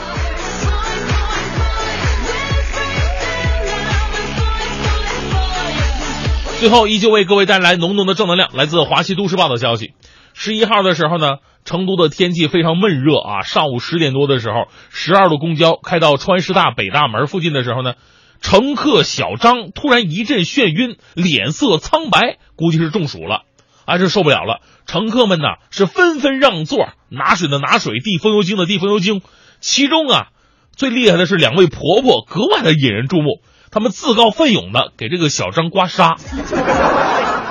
最后，依旧为各位带来浓浓的正能量。来自华西都市报的消息，十一号的时候呢，成都的天气非常闷热啊。上午十点多的时候，十二路公交开到川师大北大门附近的时候呢。乘客小张突然一阵眩晕，脸色苍白，估计是中暑了，啊，这受不了了。乘客们呢是纷纷让座，拿水的拿水，递风油精的递风油精。其中啊，最厉害的是两位婆婆，格外的引人注目。他们自告奋勇的给这个小张刮痧，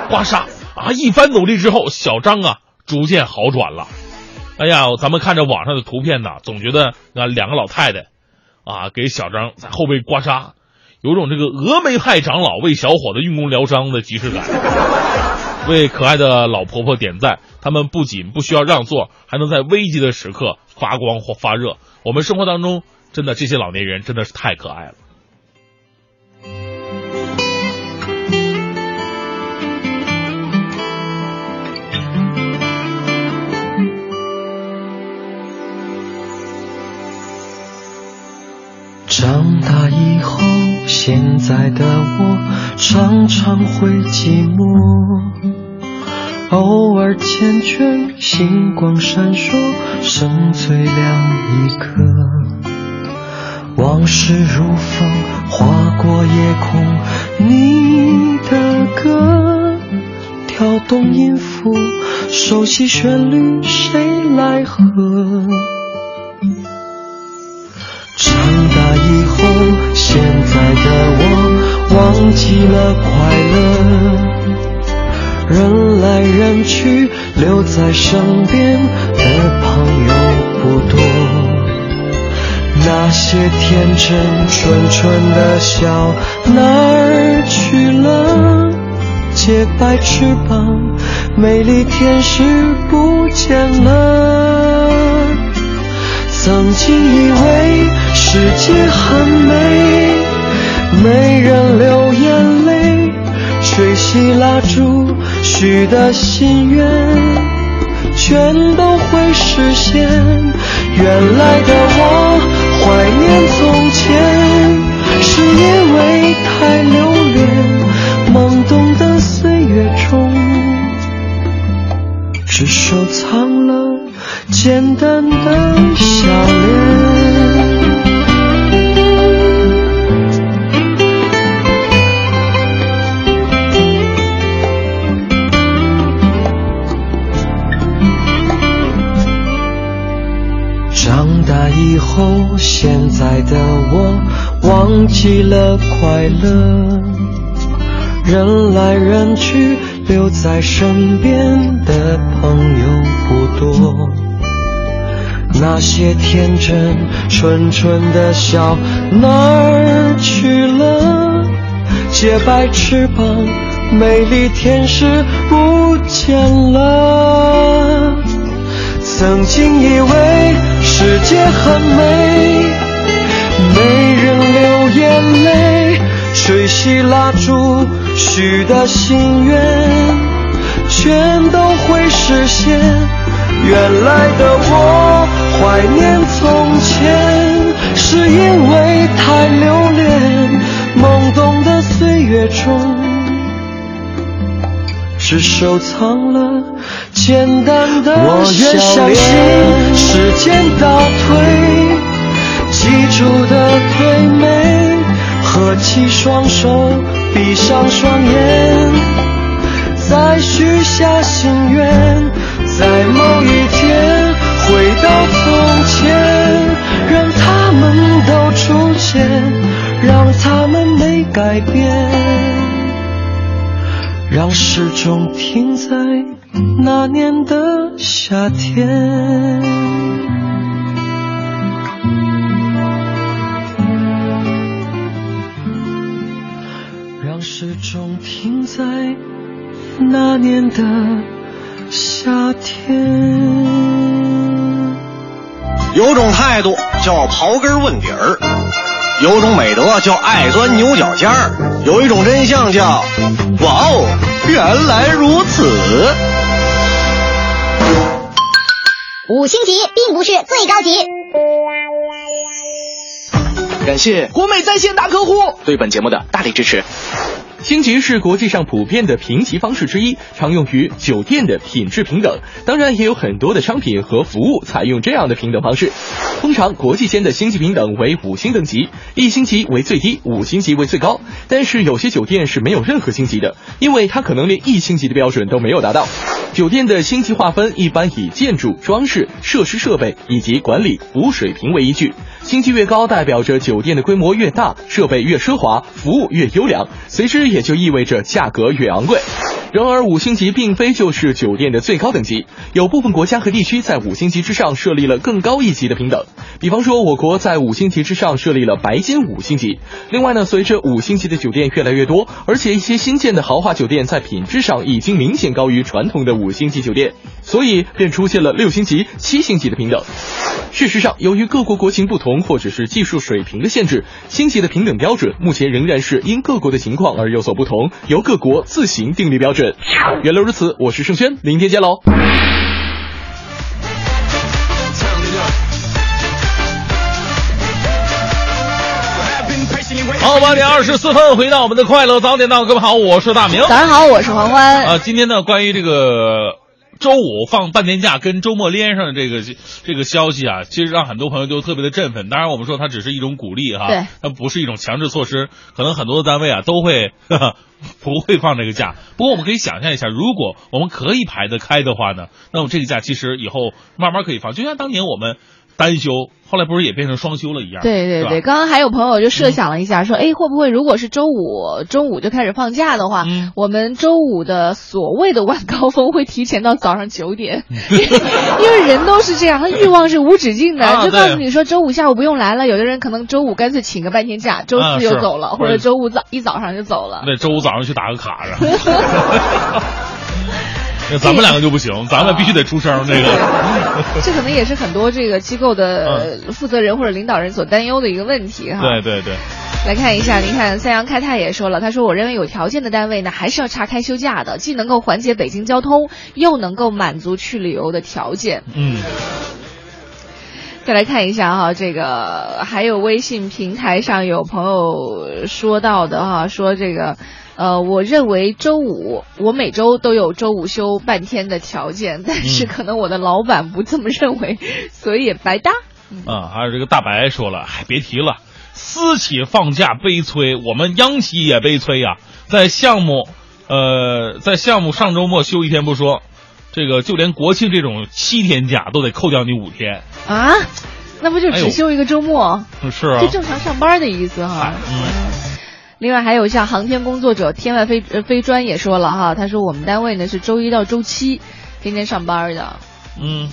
刮痧啊！一番努力之后，小张啊逐渐好转了。哎呀，咱们看着网上的图片呢，总觉得啊两个老太太啊给小张在后背刮痧。有种这个峨眉派长老为小伙子运功疗伤的即视感，为可爱的老婆婆点赞。他们不仅不需要让座，还能在危急的时刻发光或发热。我们生活当中真的这些老年人真的是太可爱了。现在的我常常会寂寞，偶尔缱绻，星光闪烁，剩最亮一刻。往事如风，划过夜空，你的歌，跳动音符，熟悉旋律，谁来和？长大以后，现在的我忘记了快乐。人来人去，留在身边的朋友不多。那些天真纯纯的笑哪儿去了？洁白翅膀，美丽天使不见了。曾经以为世界很美，没人流眼泪，吹熄蜡烛许的心愿，全都会实现。原来的我怀念从前，是因为太留恋懵懂的岁月中，只收藏了。简单的笑脸。长大以后，现在的我忘记了快乐。人来人去，留在身边的朋友不多。那些天真纯纯的笑哪儿去了？洁白翅膀，美丽天使不见了。曾经以为世界很美，没人流眼泪，吹熄蜡烛许的心愿，全都会实现。原来的我怀念从前，是因为太留恋懵懂的岁月中，只收藏了简单的我越相信时间倒退，记住的最美，合起双手，闭上双眼，再许下心愿，在某一天回到从前，让他们都出现，让他们没改变，让时钟停在那年的夏天。让时钟停在那年的夏天。有种态度叫刨根问底儿，有种美德叫爱钻牛角尖儿，有一种真相叫哇哦，原来如此。五星级并不是最高级。感谢国美在线大客户对本节目的大力支持。星级是国际上普遍的评级方式之一，常用于酒店的品质平等。当然，也有很多的商品和服务采用这样的平等方式。通常，国际间的星级平等为五星等级，一星级为最低，五星级为最高。但是，有些酒店是没有任何星级的，因为它可能连一星级的标准都没有达到。酒店的星级划分一般以建筑、装饰、设施设备以及管理服务水平为依据。星级越高，代表着酒店的规模越大，设备越奢华，服务越优良，随之也就意味着价格越昂贵。然而，五星级并非就是酒店的最高等级，有部分国家和地区在五星级之上设立了更高一级的平等。比方说，我国在五星级之上设立了白金五星级。另外呢，随着五星级的酒店越来越多，而且一些新建的豪华酒店在品质上已经明显高于传统的五星级酒店，所以便出现了六星级、七星级的平等。事实上，由于各国国情不同，或者是技术水平的限制，星级的平等标准目前仍然是因各国的情况而有所不同，由各国自行订立标准。原来如此，我是盛轩，明天见喽。好，八点二十四分，回到我们的快乐早点到，各位好，我是大明。早上好，我是黄欢。啊，今天呢，关于这个周五放半天假跟周末连上的这个这个消息啊，其实让很多朋友都特别的振奋。当然，我们说它只是一种鼓励哈，对，它不是一种强制措施。可能很多的单位啊都会呵呵 不会放这个假。不过我们可以想象一下，如果我们可以排得开的话呢，那么这个假其实以后慢慢可以放，就像当年我们单休，后来不是也变成双休了一样？对对对，刚刚还有朋友就设想了一下，说，哎，会不会如果是周五中午就开始放假的话，嗯。我们周五的所谓的晚高峰会提前到早上九点，因为人都是这样，他欲望是无止境的，啊就告诉你说周五下午不用来了，有的人可能周五干脆请个半天假，周啊四就走了，或者或者周五早一早上就走了。那周五早上去打个卡是吧？那咱们两个就不行，咱们必须得出声。这个，这可能也是很多这个机构的呃负责人或者领导人所担忧的一个问题哈。对对对，来看一下，您看三阳开泰也说了，他说我认为有条件的单位呢，还是要岔开休假的，既能够缓解北京交通，又能够满足去旅游的条件。嗯。再来看一下哈，这个还有微信平台上有朋友说到的哈，说这个，呃，我认为周五我每周都有周五休半天的条件，但是可能我的老板不这么认为，所以也白搭。啊，还有这个大白说了，哎，别提了，私企放假悲催，我们央企也悲催呀、在项目，呃，在项目上周末休一天不说，这个就连国庆这种七天假都得扣掉你五天。啊，那不就只休一个周末，是啊就，正常上班的意思哈。嗯另外还有像航天工作者天外飞呃飞专也说了哈，他说我们单位呢是周一到周七天天上班的。嗯，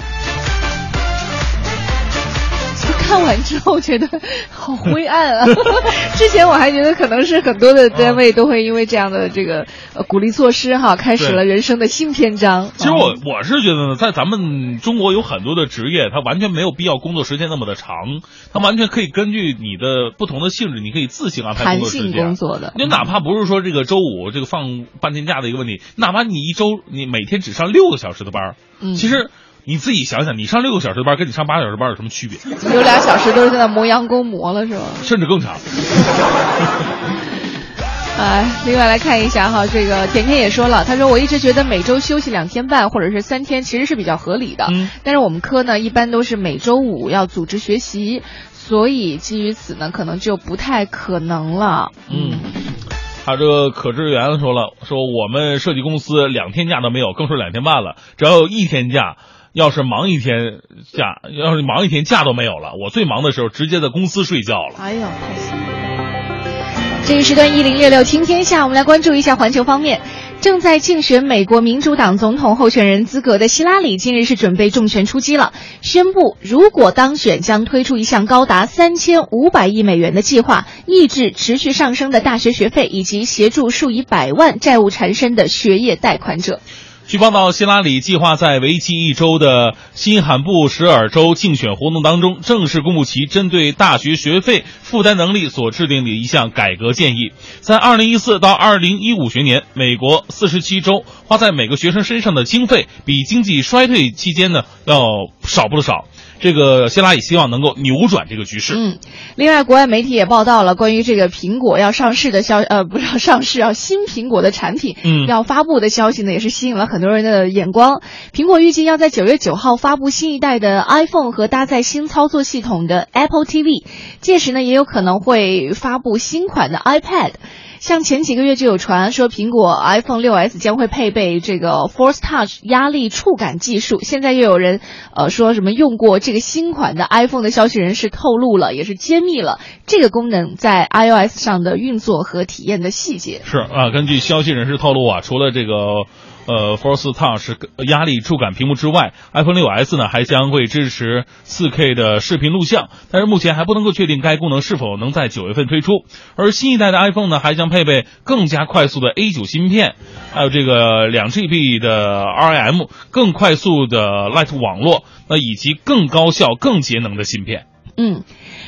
看完之后觉得好灰暗啊！之前我还觉得可能是很多的单位都会因为这样的这个呃鼓励措施哈，开始了人生的新篇章。其实我嗯我是觉得呢，在咱们中国有很多的职业，它完全没有必要工作时间那么的长，它完全可以根据你的不同的性质，你可以自行安排弹工作时间。性工作的，你哪怕不是说这个周五这个放半天假的一个问题，哪怕你一周你每天只上六个小时的班儿，嗯其实你自己想想，你上六个小时的班跟你上八个小时班有什么区别？有俩小时都是在那磨洋工磨了是吧？甚至更长。哎，另外来看一下哈，这个甜甜也说了，他说我一直觉得每周休息两天半或者是三天其实是比较合理的，嗯但是我们科呢一般都是每周五要组织学习，所以基于此呢，可能就不太可能了。嗯，还有这个可支援说了，说我们设计公司两天假都没有，更说两天半了，只要有一天假。要是忙一天假，要是忙一天假都没有了，我最忙的时候直接在公司睡觉了。哎呦，太辛苦了。这一时段一零六六听天下，我们来关注一下环球方面。正在竞选美国民主党总统候选人资格的希拉里，近日是准备重拳出击了，宣布如果当选，将推出一项高达三千五百亿美元的计划，抑制持续上升的大学学费，以及协助数以百万债务缠身的学业贷款者。据报道，希拉里计划在为期一周的新罕布什尔州竞选活动当中，正式公布其针对大学学费负担能力所制定的一项改革建议。在2014到2015学年，美国47州花在每个学生身上的经费比经济衰退期间呢要少不少。这个希拉里希望能够扭转这个局势。嗯，另外，国外媒体也报道了关于这个苹果要上市的消，呃，不是要上市，要新苹果的产品，嗯要发布的消息呢，也是吸引了很多人的眼光。苹果预计要在九月九号发布新一代的 iPhone 和搭载新操作系统的 Apple TV，届时呢，也有可能会发布新款的 iPad。像前几个月就有传说，苹果 iPhone 6s 将会配备这个 Force Touch 压力触感技术。现在又有人呃说什么用过这个新款的 iPhone 的消息人士透露了，也是揭秘了这个功能在 iOS 上的运作和体验的细节。是啊，根据消息人士透露啊，除了这个呃 Force Touch 压力触感屏幕之外，iPhone 6s 呢还将会支持 4K 的视频录像，但是目前还不能够确定该功能是否能在九月份推出。而新一代的 iPhone 呢，还将配备更加快速的 A9 芯片，还有这个两 GB 的 RAM，更快速的 Light 网络，那以及更高效、更节能的芯片。嗯，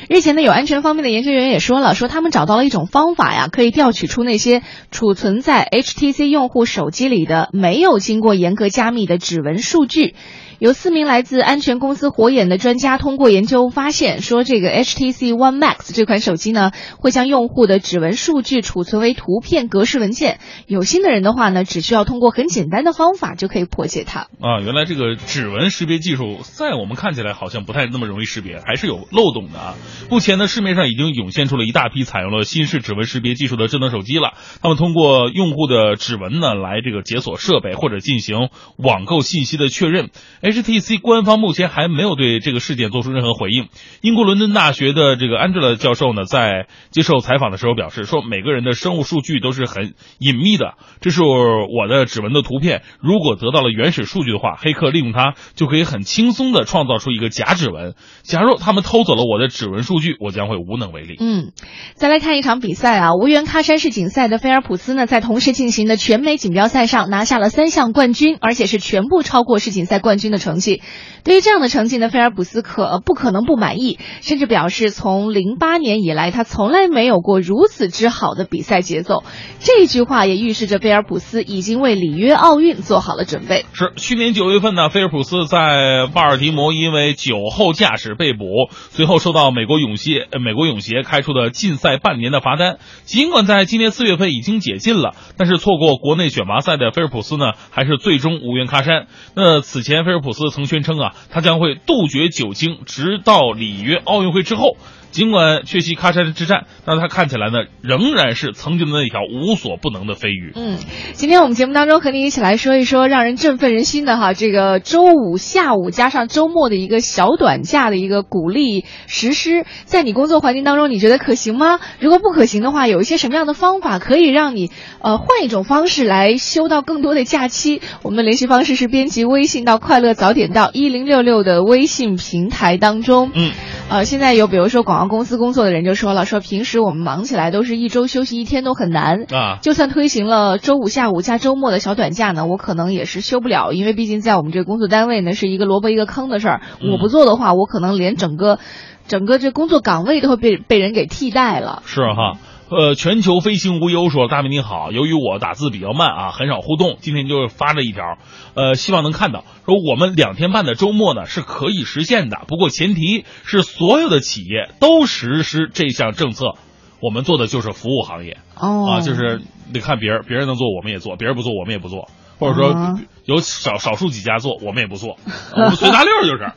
日前呢，有安全方面的研究员也说了，说他们找到了一种方法呀，可以调取出那些储存在 HTC 用户手机里的没有经过严格加密的指纹数据。有四名来自安全公司火眼的专家通过研究发现，说这个 HTC One Max 这款手机呢，会将用户的指纹数据储存为图片格式文件。有心的人的话呢，只需要通过很简单的方法就可以破解它。啊，原来这个指纹识别技术在我们看起来好像不太那么容易识别，还是有漏洞的啊。目前呢，市面上已经涌现出了一大批采用了新式指纹识别技术的智能手机了。他们通过用户的指纹呢来这个解锁设备或者进行网购信息的确认。HTC 官方目前还没有对这个事件做出任何回应。英国伦敦大学的这个 Angela 教授呢，在接受采访的时候表示说，每个人的生物数据都是很隐秘的，这是我的指纹的图片。如果得到了原始数据的话，黑客利用它就可以很轻松的创造出一个假指纹。假如他们偷走了我的指纹数据，我将会无能为力。嗯，再来看一场比赛啊，无缘喀山世锦赛的菲尔普斯呢，在同时进行的全美锦标赛上拿下了三项冠军，而且是全部超过世锦赛冠军的成绩。对于这样的成绩呢，菲尔普斯可不可能不满意，甚至表示从零八年以来，他从来没有过如此之好的比赛节奏。这句话也预示着菲尔普斯已经为里约奥运做好了准备。是去年九月份呢，菲尔普斯在巴尔的摩因为酒后驾驶被捕，随后受到美国泳协呃美国泳协开出的禁赛半年的罚单。尽管在今年四月份已经解禁了，但是错过国内选拔赛的菲尔普斯呢，还是最终无缘喀山。那此前菲尔普普斯曾宣称啊，他将会杜绝酒精，直到里约奥运会之后。尽管缺席喀山之战，但是他看起来呢，仍然是曾经的那条无所不能的飞鱼。嗯，今天我们节目当中和你一起来说一说让人振奋人心的哈，这个周五下午加上周末的一个小短假的一个鼓励实施，在你工作环境当中，你觉得可行吗？如果不可行的话，有一些什么样的方法可以让你呃换一种方式来休到更多的假期？我们的联系方式是编辑微信到快乐早点到一零六六的微信平台当中。嗯。呃，现在有比如说广告公司工作的人就说了，说平时我们忙起来都是一周休息一天都很难啊，就算推行了周五下午加周末的小短假呢，我可能也是休不了，因为毕竟在我们这个工作单位呢是一个萝卜一个坑的事儿，我不做的话，我可能连整个整个这工作岗位都会被被人给替代了。是哈。呃，全球飞行无忧说：“大明你好，由于我打字比较慢啊，很少互动，今天就发了一条，呃，希望能看到。说我们两天半的周末呢是可以实现的，不过前提是所有的企业都实施这项政策。我们做的就是服务行业哦，啊，就是得看别人，别人能做我们也做，别人不做我们也不做，或者说有少少数几家做我们也不做，我们随大溜就是。”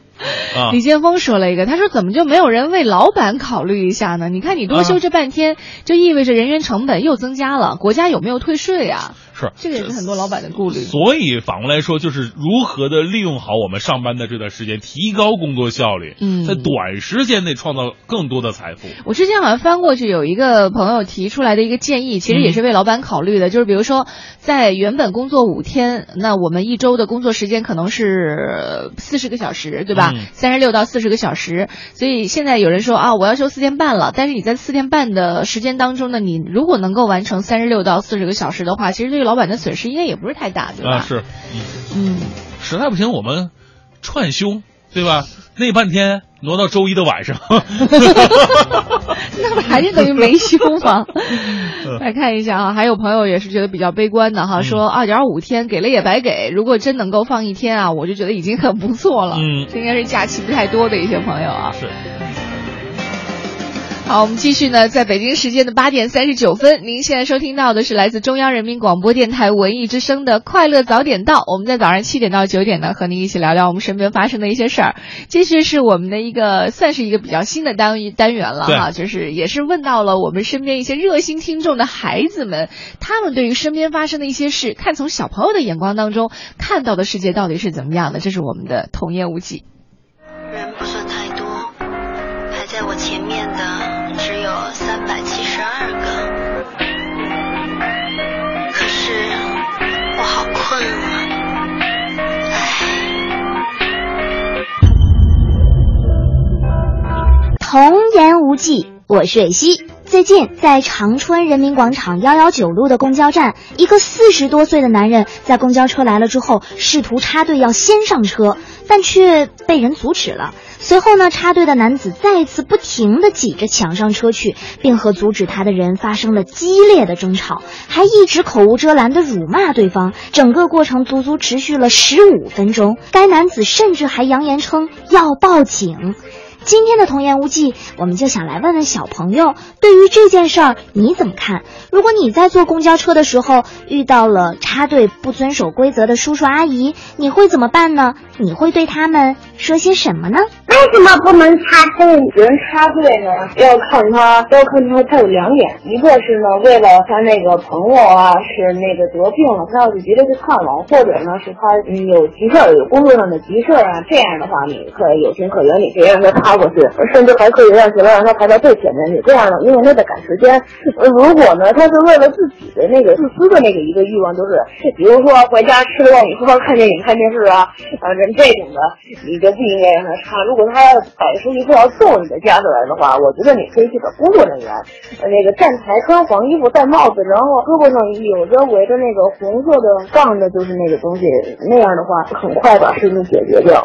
啊，李建峰说了一个，他说怎么就没有人为老板考虑一下呢？你看你多休这半天，就意味着人员成本又增加了，国家有没有退税呀？是，这个也是很多老板的顾虑。所以反过来说，就是如何的利用好我们上班的这段时间，提高工作效率，嗯，在短时间内创造更多的财富。我之前好像翻过去有一个朋友提出来的一个建议，其实也是为老板考虑的，就是比如说在原本工作五天，那我们一周的工作时间可能是四十个小时，对吧？三十六到四十个小时，所以现在有人说啊，我要休四天半了，但是你在四天半的时间当中呢，你如果能够完成三十六到四十个小时的话，其实对于老板的损失应该也不是太大，对吧？啊，是，嗯，实在不行我们串休，对吧？那半天挪到周一的晚上，那不还是等于没休吗？来看一下啊，还有朋友也是觉得比较悲观的哈，说二点五天给了也白给，如果真能够放一天啊，我就觉得已经很不错了。嗯，这应该是假期不太多的一些朋友啊。是。好，我们继续呢，在北京时间的八点三十九分，您现在收听到的是来自中央人民广播电台文艺之声的《快乐早点到》。我们在早上七点到九点呢，和您一起聊聊我们身边发生的一些事儿。继续是我们的一个算是一个比较新的单单元了哈，就是也是问到了我们身边一些热心听众的孩子们，他们对于身边发生的一些事，看从小朋友的眼光当中看到的世界到底是怎么样的？这是我们的童言无忌。人不算太多，排在我前面的。三百七十二个，可是我好困啊！童言无忌，我是蕊希。最近在长春人民广场幺幺九路的公交站，一个四十多岁的男人在公交车来了之后，试图插队要先上车，但却被人阻止了。随后呢，插队的男子再次不停地挤着抢上车去，并和阻止他的人发生了激烈的争吵，还一直口无遮拦地辱骂对方。整个过程足足持续了十五分钟，该男子甚至还扬言称要报警。今天的童言无忌，我们就想来问问小朋友，对于这件事儿你怎么看？如果你在坐公交车的时候遇到了插队不遵守规则的叔叔阿姨，你会怎么办呢？你会对他们说些什么呢？为什么不能插队？人插队呢，要看他，要看他，他有两点，一个是呢，为了他那个朋友啊，是那个得病了，他要去急着去看望，或者呢是他嗯有急事儿，有工作上的急事儿啊，这样的话你可有情可原，你可以让他插过去，甚至还可以让学了让他排到最前面去。这样呢，因为他得赶时间。如果呢，他是为了自己的那个自私的那个一个欲望，就是比如说回家吃个饭以后看电影、看电视啊，啊人。这种的你就不应该让他插。如果他要摆出一副要揍你的架子来的话，我觉得你可以去找工作人员，那个站台穿黄衣服戴帽子，然后胳膊上有着围着那个红色的杠的，就是那个东西，那样的话很快把事情解决掉。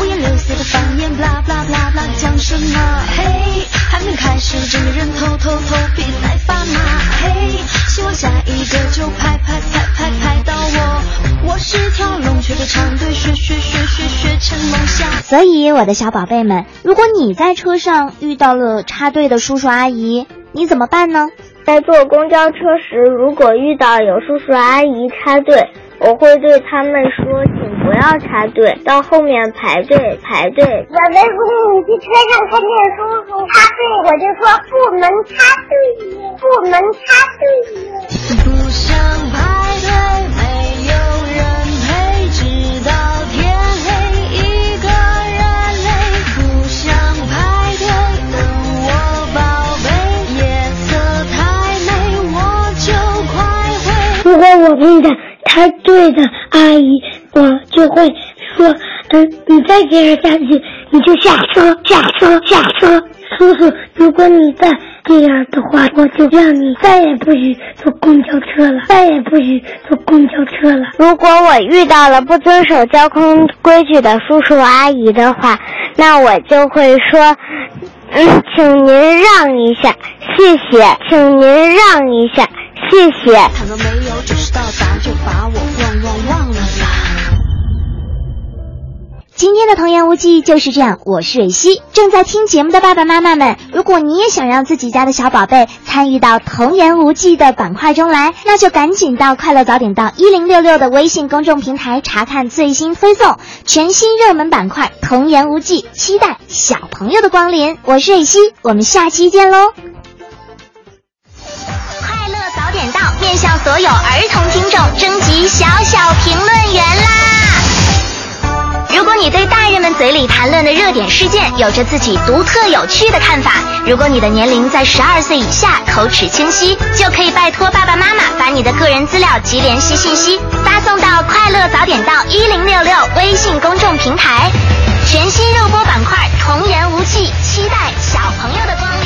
五颜六色的方言，blah blah blah blah，讲什么？嘿，还没开始，整个人头头头皮在发麻。嘿，希望下一个就拍拍拍拍拍到我，我是条龙，却被长队学学学学学成梦想。所以，我的小宝贝们，如果你在车上遇到了插队的叔叔阿姨，你怎么办呢？在坐公交车时，如果遇到有叔叔阿姨插队，我会对他们说，请不要插队，到后面排队排队。宝贝，如果你去车上看见叔叔插队，我就说不能插队，不能插队。不想排队，没有人陪，直到天黑，一个人累。不想排队，等我宝贝，夜色太美，我就快回。如果我碰见排队的阿姨，我就会说，嗯，你再这样下去，你就下车，下车，下车。叔叔，如果你再这样的话，我就让你再也不许坐公交车了，再也不许坐公交车了。如果我遇到了不遵守交通规矩的叔叔阿姨的话，那我就会说，嗯，请您让一下，谢谢，请您让一下，谢谢。今天的童言无忌就是这样，我是蕊希。正在听节目的爸爸妈妈们，如果你也想让自己家的小宝贝参与到童言无忌的板块中来，那就赶紧到快乐早点到一零六六的微信公众平台查看最新推送，全新热门板块童言无忌，期待小朋友的光临。我是蕊希，我们下期见喽！快乐早点到，面向所有儿童听众征集小小评论员啦！如果你对大人们嘴里谈论的热点事件有着自己独特有趣的看法，如果你的年龄在十二岁以下，口齿清晰，就可以拜托爸爸妈妈把你的个人资料及联系信息发送到“快乐早点到一零六六”微信公众平台。全新热播板块“童言无忌”，期待小朋友的光临。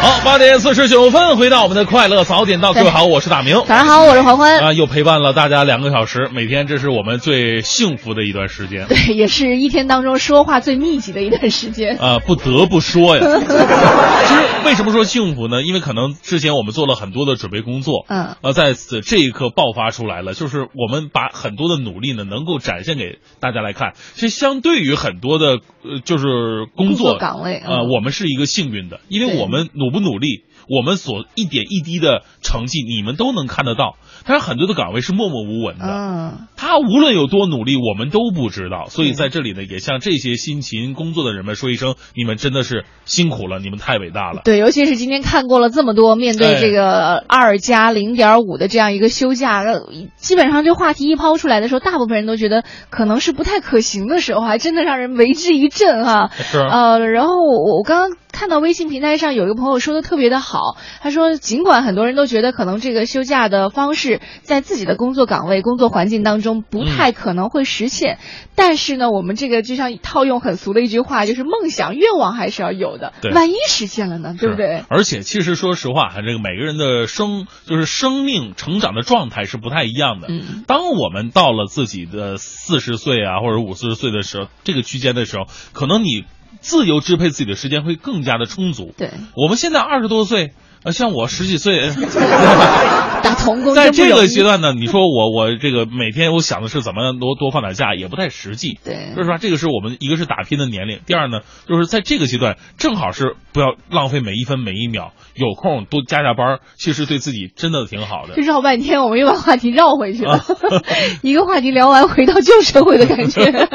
好，八点四十九分，回到我们的快乐早点到，各位好，我是大明。早上好，我是黄欢。啊，又陪伴了大家两个小时，每天这是我们最幸福的一段时间。对，也是一天当中说话最密集的一段时间。啊，不得不说呀。其实为什么说幸福呢？因为可能之前我们做了很多的准备工作，嗯，呃，在此这一刻爆发出来了，就是我们把很多的努力呢，能够展现给大家来看。其实相对于很多的呃，就是工作岗位呃，嗯我们是一个幸运的，因为我们努不努力，我们所一点一滴的成绩，你们都能看得到。但是很多的岗位是默默无闻的，嗯，他无论有多努力，我们都不知道。所以在这里呢，也向这些辛勤工作的人们说一声，你们真的是辛苦了，你们太伟大了。对，尤其是今天看过了这么多，面对这个二加零点五的这样一个休假，呃基本上这话题一抛出来的时候，大部分人都觉得可能是不太可行的时候，还真的让人为之一振哈。是呃，然后我我刚刚看到微信平台上有一个朋友说的特别的好，他说尽管很多人都觉得可能这个休假的方式在自己的工作岗位、工作环境当中不太可能会实现，但是呢，我们这个就像套用很俗的一句话，就是梦想、愿望还是要有的，万一实现了呢，对不对？而且其实说实话，这个每个人的生就是生命成长的状态是不太一样的。嗯，当我们到了自己的四十岁啊，或者五四十岁的时候，这个区间的时候，可能你自由支配自己的时间会更加的充足。对，我们现在二十多岁。呃，像我十几岁，打童工在这个阶段呢，你说我我这个每天我想的是怎么样多多放点假，也不太实际。对说实话，这个是我们一个是打拼的年龄，第二呢，就是在这个阶段正好是不要浪费每一分每一秒，有空多加加班儿，其实对自己真的挺好的这。绕半天，我们又把话题绕回去了，啊 一个话题聊完，回到旧社会的感觉。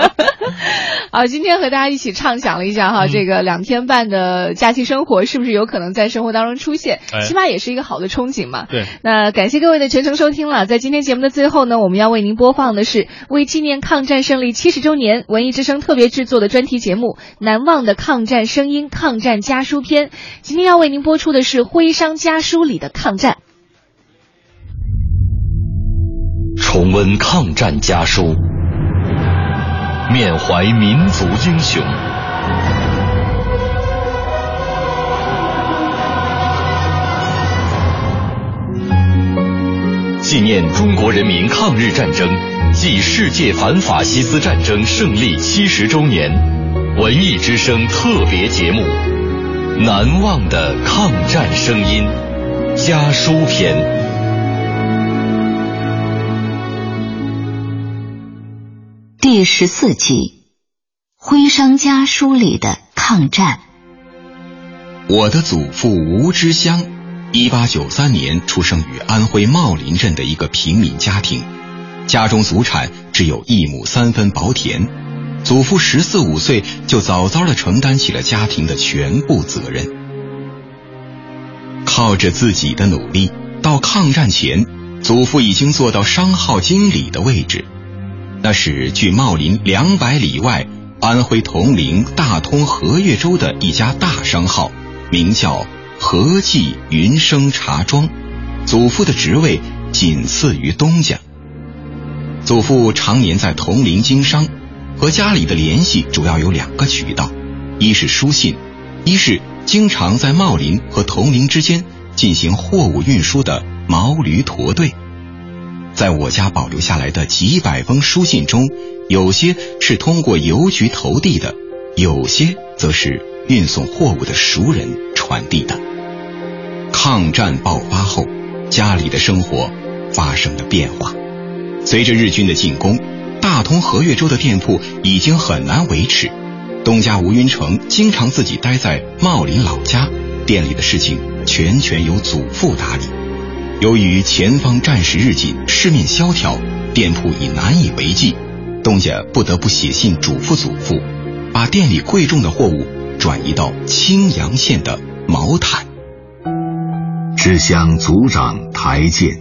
好，今天和大家一起畅想了一下嗯哈，这个两天半的假期生活是不是有可能在生活当中出现？哎起码也是一个好的憧憬嘛。对，那感谢各位的全程收听了。在今天节目的最后呢，我们要为您播放的是为纪念抗战胜利七十周年，文艺之声特别制作的专题节目《难忘的抗战声音·抗战家书篇》。今天要为您播出的是《是徽商家书》里的抗战。重温抗战家书，缅怀民族英雄。纪念中国人民抗日战争暨世界反法西斯战争胜利七十周年，文艺之声特别节目《难忘的抗战声音》家书篇。第十四集《徽商家书》里的抗战。我的祖父吴之乡，一八九三年出生于安徽茂林镇的一个平民家庭，家中祖产只有一亩三分薄田，祖父十四五岁就早早的承担起了家庭的全部责任。靠着自己的努力，到抗战前，祖父已经做到商号经理的位置，那是距茂林两百里外安徽铜陵大通和岳州的一家大商号，名叫。和记云生茶庄，祖父的职位仅次于东家。祖父常年在铜陵经商，和家里的联系主要有两个渠道：一是书信，一是经常在茂林和铜陵之间进行货物运输的毛驴驼队。在我家保留下来的几百封书信中，有些是通过邮局投递的，有些则是运送货物的熟人传递的。抗战爆发后，家里的生活发生了变化。随着日军的进攻，大同和悦州的店铺已经很难维持。东家吴云成经常自己待在茂林老家，店里的事情全权由祖父打理。由于前方战事日紧，市面萧条，店铺已难以为继，东家不得不写信嘱咐祖父，把店里贵重的货物转移到青阳县的毛坦。只向族长抬剑，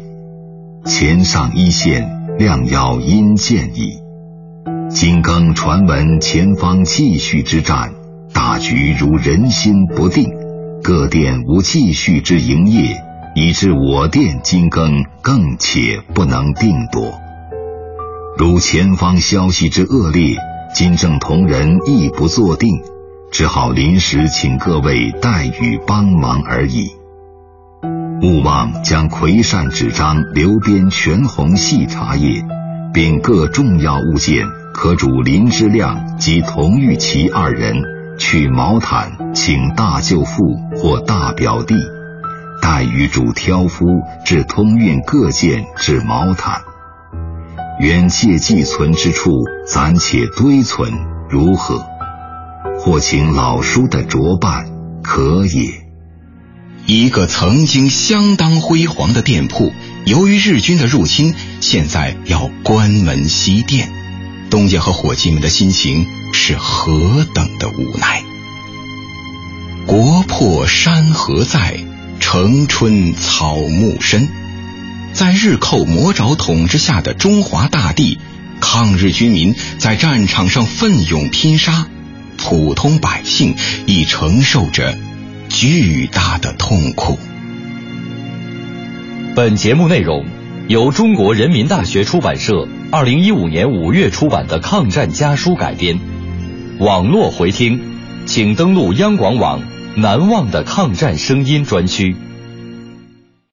前上一线，量要因见矣。今更传闻前方继续之战，大局如人心不定，各店无继续之营业，以致我店今更更且不能定夺。如前方消息之恶劣，今正同仁亦不坐定，只好临时请各位代予帮忙而已。勿忘将葵扇纸张、留边全红细茶叶，并各重要物件，可主林之亮及童玉琪二人去毛毯，请大舅父或大表弟，待与主挑夫至通运各件至毛毯。原借寄存之处，暂且堆存，如何？或请老叔的着办，可也。一个曾经相当辉煌的店铺，由于日军的入侵，现在要关门西店。东家和伙计们的心情是何等的无奈！国破山河在，城春草木深。在日寇魔爪统治下的中华大地，抗日军民在战场上奋勇拼杀，普通百姓亦承受着。巨大的痛苦。本节目内容由中国人民大学出版社二零一五年五月出版的《抗战家书》改编。网络回听，请登录央广网“难忘的抗战声音”专区。